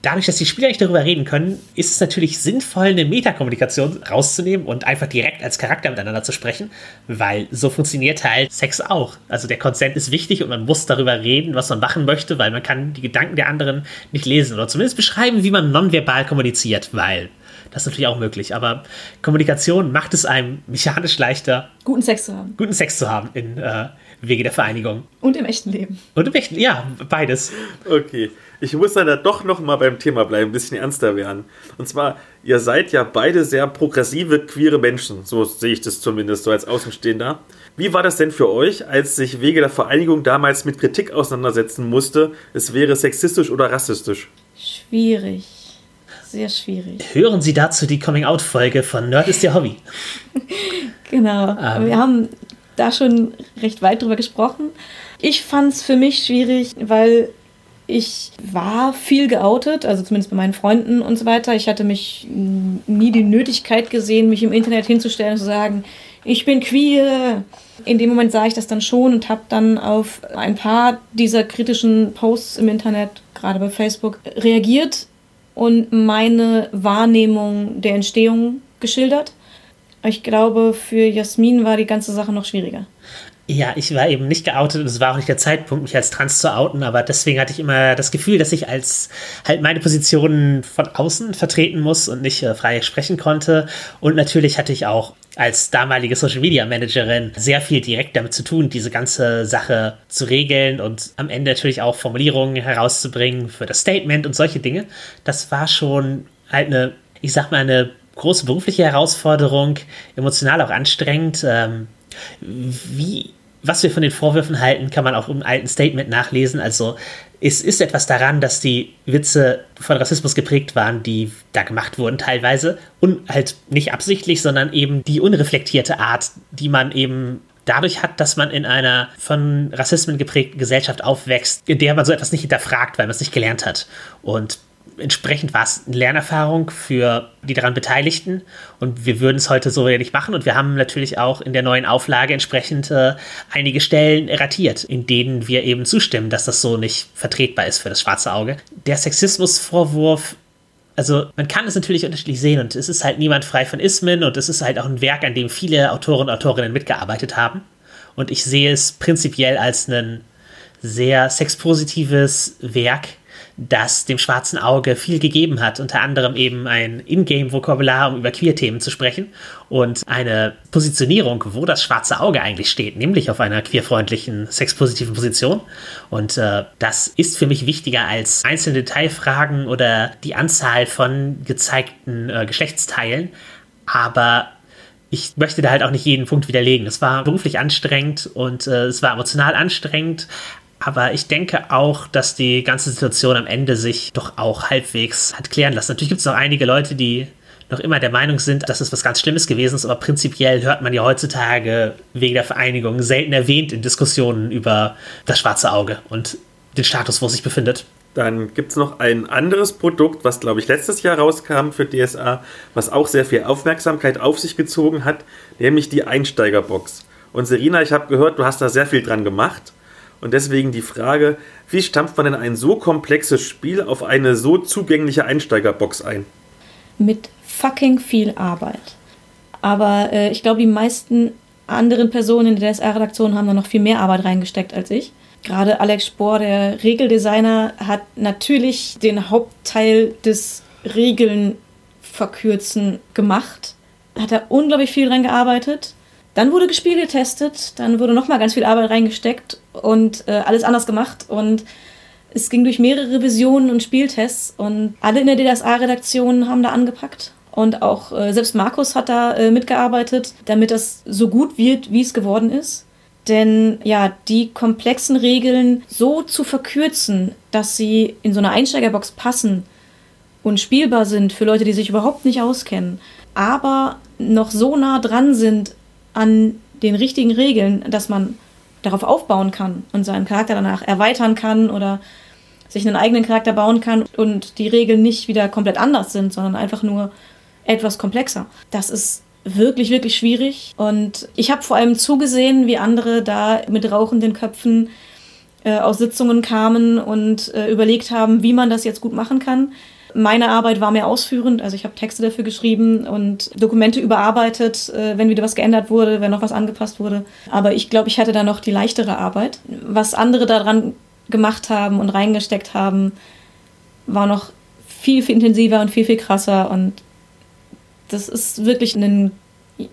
Dadurch, dass die Spieler nicht darüber reden können, ist es natürlich sinnvoll, eine Metakommunikation rauszunehmen und einfach direkt als Charakter miteinander zu sprechen, weil so funktioniert halt Sex auch. Also der Konsent ist wichtig und man muss darüber reden, was man machen möchte, weil man kann die Gedanken der anderen nicht lesen oder zumindest beschreiben, wie man nonverbal kommuniziert, weil das ist natürlich auch möglich. Aber Kommunikation macht es einem mechanisch leichter, Guten Sex zu haben. guten Sex zu haben in äh, Wege der Vereinigung. Und im echten Leben. Und im echten, ja, beides. Okay, ich muss dann da doch noch mal beim Thema bleiben, ein bisschen ernster werden. Und zwar, ihr seid ja beide sehr progressive, queere Menschen. So sehe ich das zumindest so als Außenstehender. Wie war das denn für euch, als sich Wege der Vereinigung damals mit Kritik auseinandersetzen musste, es wäre sexistisch oder rassistisch? Schwierig. Sehr schwierig. Hören Sie dazu die Coming-out-Folge von Nerd ist Ihr Hobby. Genau. Ähm. Wir haben da schon recht weit drüber gesprochen. Ich fand es für mich schwierig, weil ich war viel geoutet, also zumindest bei meinen Freunden und so weiter. Ich hatte mich nie die Nötigkeit gesehen, mich im Internet hinzustellen und zu sagen, ich bin queer. In dem Moment sah ich das dann schon und habe dann auf ein paar dieser kritischen Posts im Internet, gerade bei Facebook, reagiert und meine Wahrnehmung der Entstehung geschildert. Ich glaube, für Jasmin war die ganze Sache noch schwieriger. Ja, ich war eben nicht geoutet und es war auch nicht der Zeitpunkt, mich als trans zu outen, aber deswegen hatte ich immer das Gefühl, dass ich als halt meine Positionen von außen vertreten muss und nicht äh, frei sprechen konnte. Und natürlich hatte ich auch als damalige Social Media Managerin sehr viel direkt damit zu tun, diese ganze Sache zu regeln und am Ende natürlich auch Formulierungen herauszubringen für das Statement und solche Dinge. Das war schon halt eine, ich sag mal, eine große berufliche Herausforderung, emotional auch anstrengend. Ähm, wie, was wir von den Vorwürfen halten, kann man auch im alten Statement nachlesen. Also es ist etwas daran, dass die Witze von Rassismus geprägt waren, die da gemacht wurden teilweise. Und halt nicht absichtlich, sondern eben die unreflektierte Art, die man eben dadurch hat, dass man in einer von Rassismen geprägten Gesellschaft aufwächst, in der man so etwas nicht hinterfragt, weil man es nicht gelernt hat. Und entsprechend war es eine Lernerfahrung für die daran Beteiligten und wir würden es heute so nicht machen und wir haben natürlich auch in der neuen Auflage entsprechend äh, einige Stellen erratiert, in denen wir eben zustimmen, dass das so nicht vertretbar ist für das schwarze Auge. Der Sexismusvorwurf also man kann es natürlich unterschiedlich sehen und es ist halt niemand frei von Ismen und es ist halt auch ein Werk, an dem viele Autoren und Autorinnen mitgearbeitet haben. Und ich sehe es prinzipiell als ein sehr sexpositives Werk, das dem schwarzen Auge viel gegeben hat, unter anderem eben ein Ingame-Vokabular, um über Queer-Themen zu sprechen und eine Positionierung, wo das schwarze Auge eigentlich steht, nämlich auf einer queerfreundlichen, sexpositiven Position. Und äh, das ist für mich wichtiger als einzelne Detailfragen oder die Anzahl von gezeigten äh, Geschlechtsteilen. Aber ich möchte da halt auch nicht jeden Punkt widerlegen. Es war beruflich anstrengend und äh, es war emotional anstrengend, aber ich denke auch, dass die ganze Situation am Ende sich doch auch halbwegs hat klären lassen. Natürlich gibt es noch einige Leute, die noch immer der Meinung sind, dass es was ganz Schlimmes gewesen ist, aber prinzipiell hört man ja heutzutage wegen der Vereinigung selten erwähnt in Diskussionen über das schwarze Auge und den Status, wo es sich befindet. Dann gibt es noch ein anderes Produkt, was, glaube ich, letztes Jahr rauskam für DSA, was auch sehr viel Aufmerksamkeit auf sich gezogen hat, nämlich die Einsteigerbox. Und Serena, ich habe gehört, du hast da sehr viel dran gemacht. Und deswegen die Frage, wie stampft man denn ein so komplexes Spiel auf eine so zugängliche Einsteigerbox ein? Mit fucking viel Arbeit. Aber äh, ich glaube, die meisten anderen Personen in der DSA-Redaktion haben da noch viel mehr Arbeit reingesteckt als ich. Gerade Alex Spohr, der Regeldesigner, hat natürlich den Hauptteil des Regeln verkürzen gemacht. Hat er unglaublich viel dran gearbeitet. Dann wurde gespielt, getestet, dann wurde nochmal ganz viel Arbeit reingesteckt und äh, alles anders gemacht. Und es ging durch mehrere Revisionen und Spieltests und alle in der DSA-Redaktion haben da angepackt. Und auch äh, selbst Markus hat da äh, mitgearbeitet, damit das so gut wird, wie es geworden ist. Denn ja, die komplexen Regeln so zu verkürzen, dass sie in so eine Einsteigerbox passen und spielbar sind für Leute, die sich überhaupt nicht auskennen, aber noch so nah dran sind an den richtigen Regeln, dass man darauf aufbauen kann und seinen Charakter danach erweitern kann oder sich einen eigenen Charakter bauen kann und die Regeln nicht wieder komplett anders sind, sondern einfach nur etwas komplexer. Das ist wirklich, wirklich schwierig. Und ich habe vor allem zugesehen, wie andere da mit rauchenden Köpfen äh, aus Sitzungen kamen und äh, überlegt haben, wie man das jetzt gut machen kann. Meine Arbeit war mehr ausführend, also ich habe Texte dafür geschrieben und Dokumente überarbeitet, äh, wenn wieder was geändert wurde, wenn noch was angepasst wurde. Aber ich glaube, ich hatte da noch die leichtere Arbeit. Was andere daran gemacht haben und reingesteckt haben, war noch viel, viel intensiver und viel, viel krasser. Und das ist wirklich ein,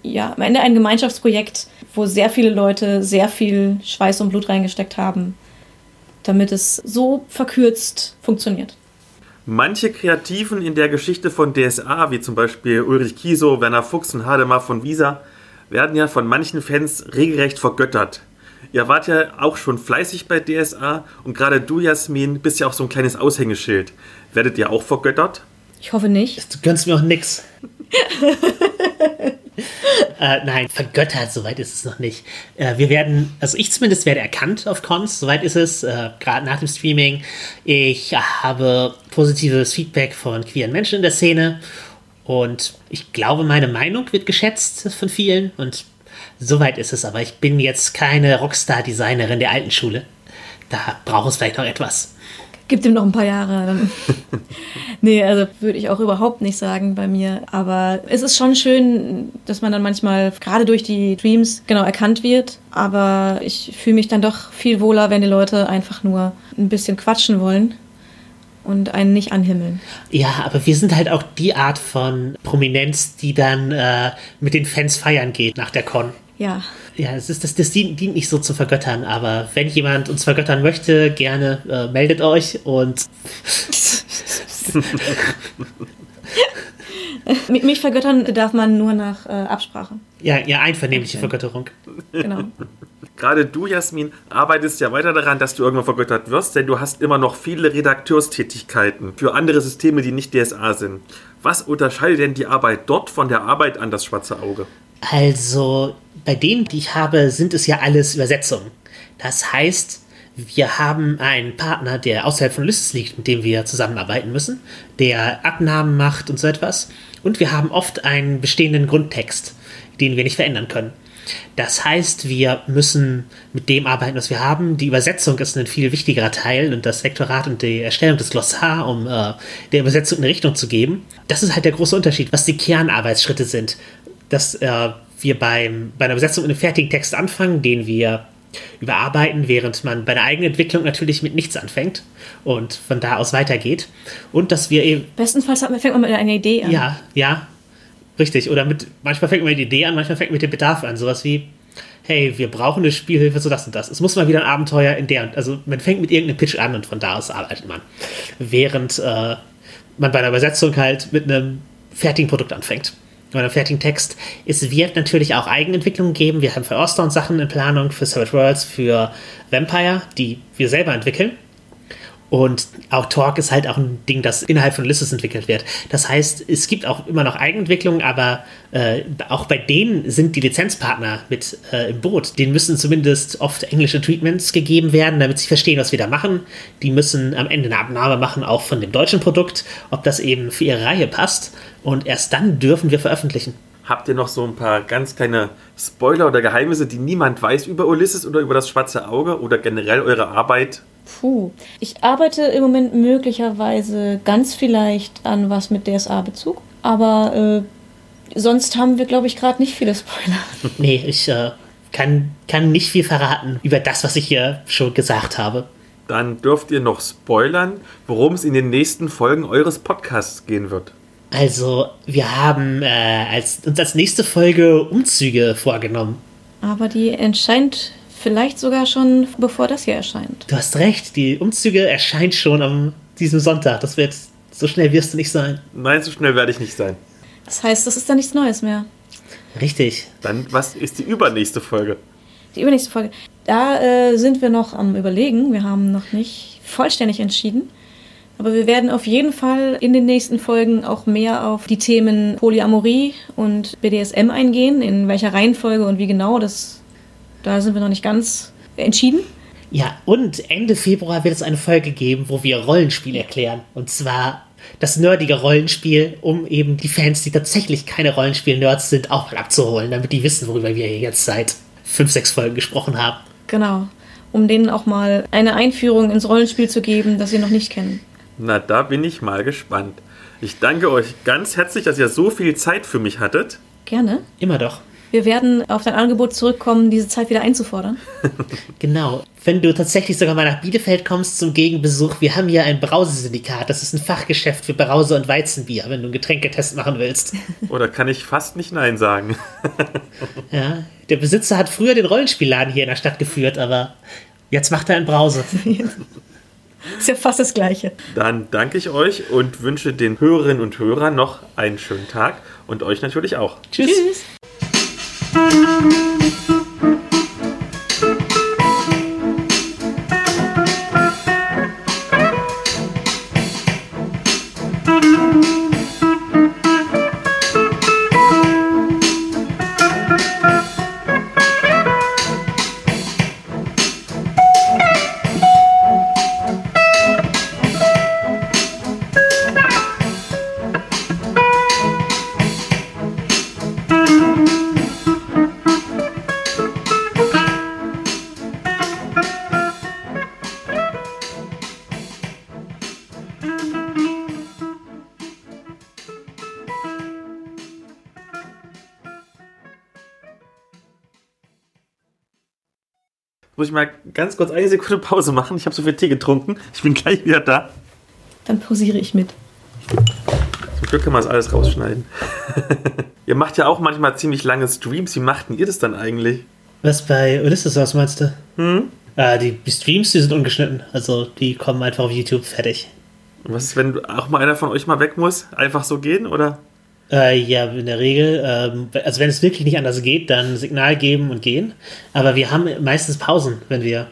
ja, am Ende ein Gemeinschaftsprojekt, wo sehr viele Leute sehr viel Schweiß und Blut reingesteckt haben, damit es so verkürzt funktioniert. Manche Kreativen in der Geschichte von DSA, wie zum Beispiel Ulrich Kieso, Werner Fuchs und Hademar von Wieser, werden ja von manchen Fans regelrecht vergöttert. Ihr wart ja auch schon fleißig bei DSA und gerade du, Jasmin, bist ja auch so ein kleines Aushängeschild. Werdet ihr auch vergöttert? Ich hoffe nicht. Du gönnst mir auch nix. äh, nein, vergöttert, soweit ist es noch nicht. Äh, wir werden, also ich zumindest werde erkannt auf Cons, soweit ist es, äh, gerade nach dem Streaming. Ich habe positives Feedback von queeren Menschen in der Szene und ich glaube, meine Meinung wird geschätzt von vielen und soweit ist es, aber ich bin jetzt keine Rockstar-Designerin der alten Schule. Da braucht es vielleicht noch etwas. Gibt ihm noch ein paar Jahre. nee, also würde ich auch überhaupt nicht sagen bei mir. Aber es ist schon schön, dass man dann manchmal gerade durch die Dreams genau erkannt wird. Aber ich fühle mich dann doch viel wohler, wenn die Leute einfach nur ein bisschen quatschen wollen und einen nicht anhimmeln. Ja, aber wir sind halt auch die Art von Prominenz, die dann äh, mit den Fans feiern geht nach der Con. Ja. Ja, es ist, das, das dient, dient nicht so zu vergöttern, aber wenn jemand uns vergöttern möchte, gerne äh, meldet euch und. Mich vergöttern darf man nur nach äh, Absprache. Ja, ja, einvernehmliche okay. Vergötterung. Genau. Gerade du, Jasmin, arbeitest ja weiter daran, dass du irgendwann vergöttert wirst, denn du hast immer noch viele Redakteurstätigkeiten für andere Systeme, die nicht DSA sind. Was unterscheidet denn die Arbeit dort von der Arbeit an das schwarze Auge? Also bei denen, die ich habe, sind es ja alles Übersetzungen. Das heißt, wir haben einen Partner, der außerhalb von Ulysses liegt, mit dem wir zusammenarbeiten müssen, der Abnahmen macht und so etwas. Und wir haben oft einen bestehenden Grundtext, den wir nicht verändern können. Das heißt, wir müssen mit dem arbeiten, was wir haben. Die Übersetzung ist ein viel wichtigerer Teil und das Lektorat und die Erstellung des Glossar, um äh, der Übersetzung eine Richtung zu geben. Das ist halt der große Unterschied, was die Kernarbeitsschritte sind dass äh, wir beim, bei einer Übersetzung mit einem fertigen Text anfangen, den wir überarbeiten, während man bei der eigenen Entwicklung natürlich mit nichts anfängt und von da aus weitergeht. Und dass wir eben. Bestenfalls fängt man mit einer Idee an. Ja, ja, richtig. Oder mit, manchmal fängt man mit der Idee an, manchmal fängt man mit dem Bedarf an. Sowas wie, hey, wir brauchen eine Spielhilfe zu das und das. Es muss mal wieder ein Abenteuer in der. Also man fängt mit irgendeinem Pitch an und von da aus arbeitet man. Während äh, man bei einer Übersetzung halt mit einem fertigen Produkt anfängt oder fertigen Text. Es wird natürlich auch Eigenentwicklungen geben. Wir haben für Osterund Sachen in Planung, für Savage Worlds, für Vampire, die wir selber entwickeln. Und auch Talk ist halt auch ein Ding, das innerhalb von Ulysses entwickelt wird. Das heißt, es gibt auch immer noch Eigenentwicklungen, aber äh, auch bei denen sind die Lizenzpartner mit äh, im Boot. Denen müssen zumindest oft englische Treatments gegeben werden, damit sie verstehen, was wir da machen. Die müssen am Ende eine Abnahme machen, auch von dem deutschen Produkt, ob das eben für ihre Reihe passt. Und erst dann dürfen wir veröffentlichen. Habt ihr noch so ein paar ganz kleine Spoiler oder Geheimnisse, die niemand weiß über Ulysses oder über das schwarze Auge oder generell eure Arbeit? Puh. Ich arbeite im Moment möglicherweise ganz vielleicht an was mit DSA-Bezug, aber äh, sonst haben wir, glaube ich, gerade nicht viele Spoiler. Nee, ich äh, kann, kann nicht viel verraten über das, was ich hier schon gesagt habe. Dann dürft ihr noch spoilern, worum es in den nächsten Folgen eures Podcasts gehen wird. Also, wir haben äh, als, uns als nächste Folge Umzüge vorgenommen. Aber die entscheint vielleicht sogar schon, bevor das hier erscheint. Du hast recht, die Umzüge erscheint schon am diesem Sonntag. Das wird so schnell wirst du nicht sein. Nein, so schnell werde ich nicht sein. Das heißt, das ist dann nichts Neues mehr. Richtig. Dann, was ist die übernächste Folge? Die übernächste Folge. Da äh, sind wir noch am Überlegen. Wir haben noch nicht vollständig entschieden. Aber wir werden auf jeden Fall in den nächsten Folgen auch mehr auf die Themen Polyamorie und BDSM eingehen. In welcher Reihenfolge und wie genau, das, da sind wir noch nicht ganz entschieden. Ja, und Ende Februar wird es eine Folge geben, wo wir Rollenspiel erklären. Und zwar das nerdige Rollenspiel, um eben die Fans, die tatsächlich keine Rollenspiel-Nerds sind, auch mal abzuholen, damit die wissen, worüber wir hier jetzt seit fünf, sechs Folgen gesprochen haben. Genau. Um denen auch mal eine Einführung ins Rollenspiel zu geben, das sie noch nicht kennen. Na, da bin ich mal gespannt. Ich danke euch ganz herzlich, dass ihr so viel Zeit für mich hattet. Gerne. Immer doch. Wir werden auf dein Angebot zurückkommen, diese Zeit wieder einzufordern. Genau. Wenn du tatsächlich sogar mal nach Bielefeld kommst zum Gegenbesuch, wir haben hier ein Brausesyndikat. Das ist ein Fachgeschäft für Brause- und Weizenbier, wenn du einen Getränketest machen willst. Oder kann ich fast nicht Nein sagen? Ja. Der Besitzer hat früher den Rollenspielladen hier in der Stadt geführt, aber jetzt macht er ein Brause. Ist ja fast das Gleiche. Dann danke ich euch und wünsche den Hörerinnen und Hörern noch einen schönen Tag und euch natürlich auch. Tschüss. Tschüss. Muss ganz kurz eine Sekunde Pause machen? Ich habe so viel Tee getrunken. Ich bin gleich wieder da. Dann pausiere ich mit. Zum Glück kann man das alles rausschneiden. ihr macht ja auch manchmal ziemlich lange Streams. Wie machten ihr das dann eigentlich? Was bei Ulysses was meinst du? Hm? Äh, die, die Streams, die sind ungeschnitten. Also die kommen einfach auf YouTube fertig. Und was ist, wenn auch mal einer von euch mal weg muss? Einfach so gehen, oder? Äh, ja, in der Regel. Ähm, also wenn es wirklich nicht anders geht, dann Signal geben und gehen. Aber wir haben meistens Pausen, wenn wir.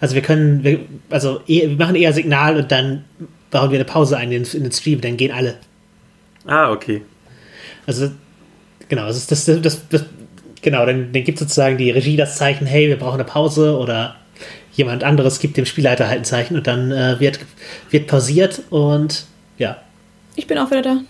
Also wir können, wir, also eh- wir machen eher Signal und dann bauen wir eine Pause ein in, in den Stream, dann gehen alle. Ah, okay. Also genau, das ist das, das, das, das genau, dann, dann gibt sozusagen die Regie das Zeichen, hey, wir brauchen eine Pause oder jemand anderes gibt dem Spielleiter halt ein Zeichen und dann äh, wird, wird pausiert und ja, Ich bin auch wieder da.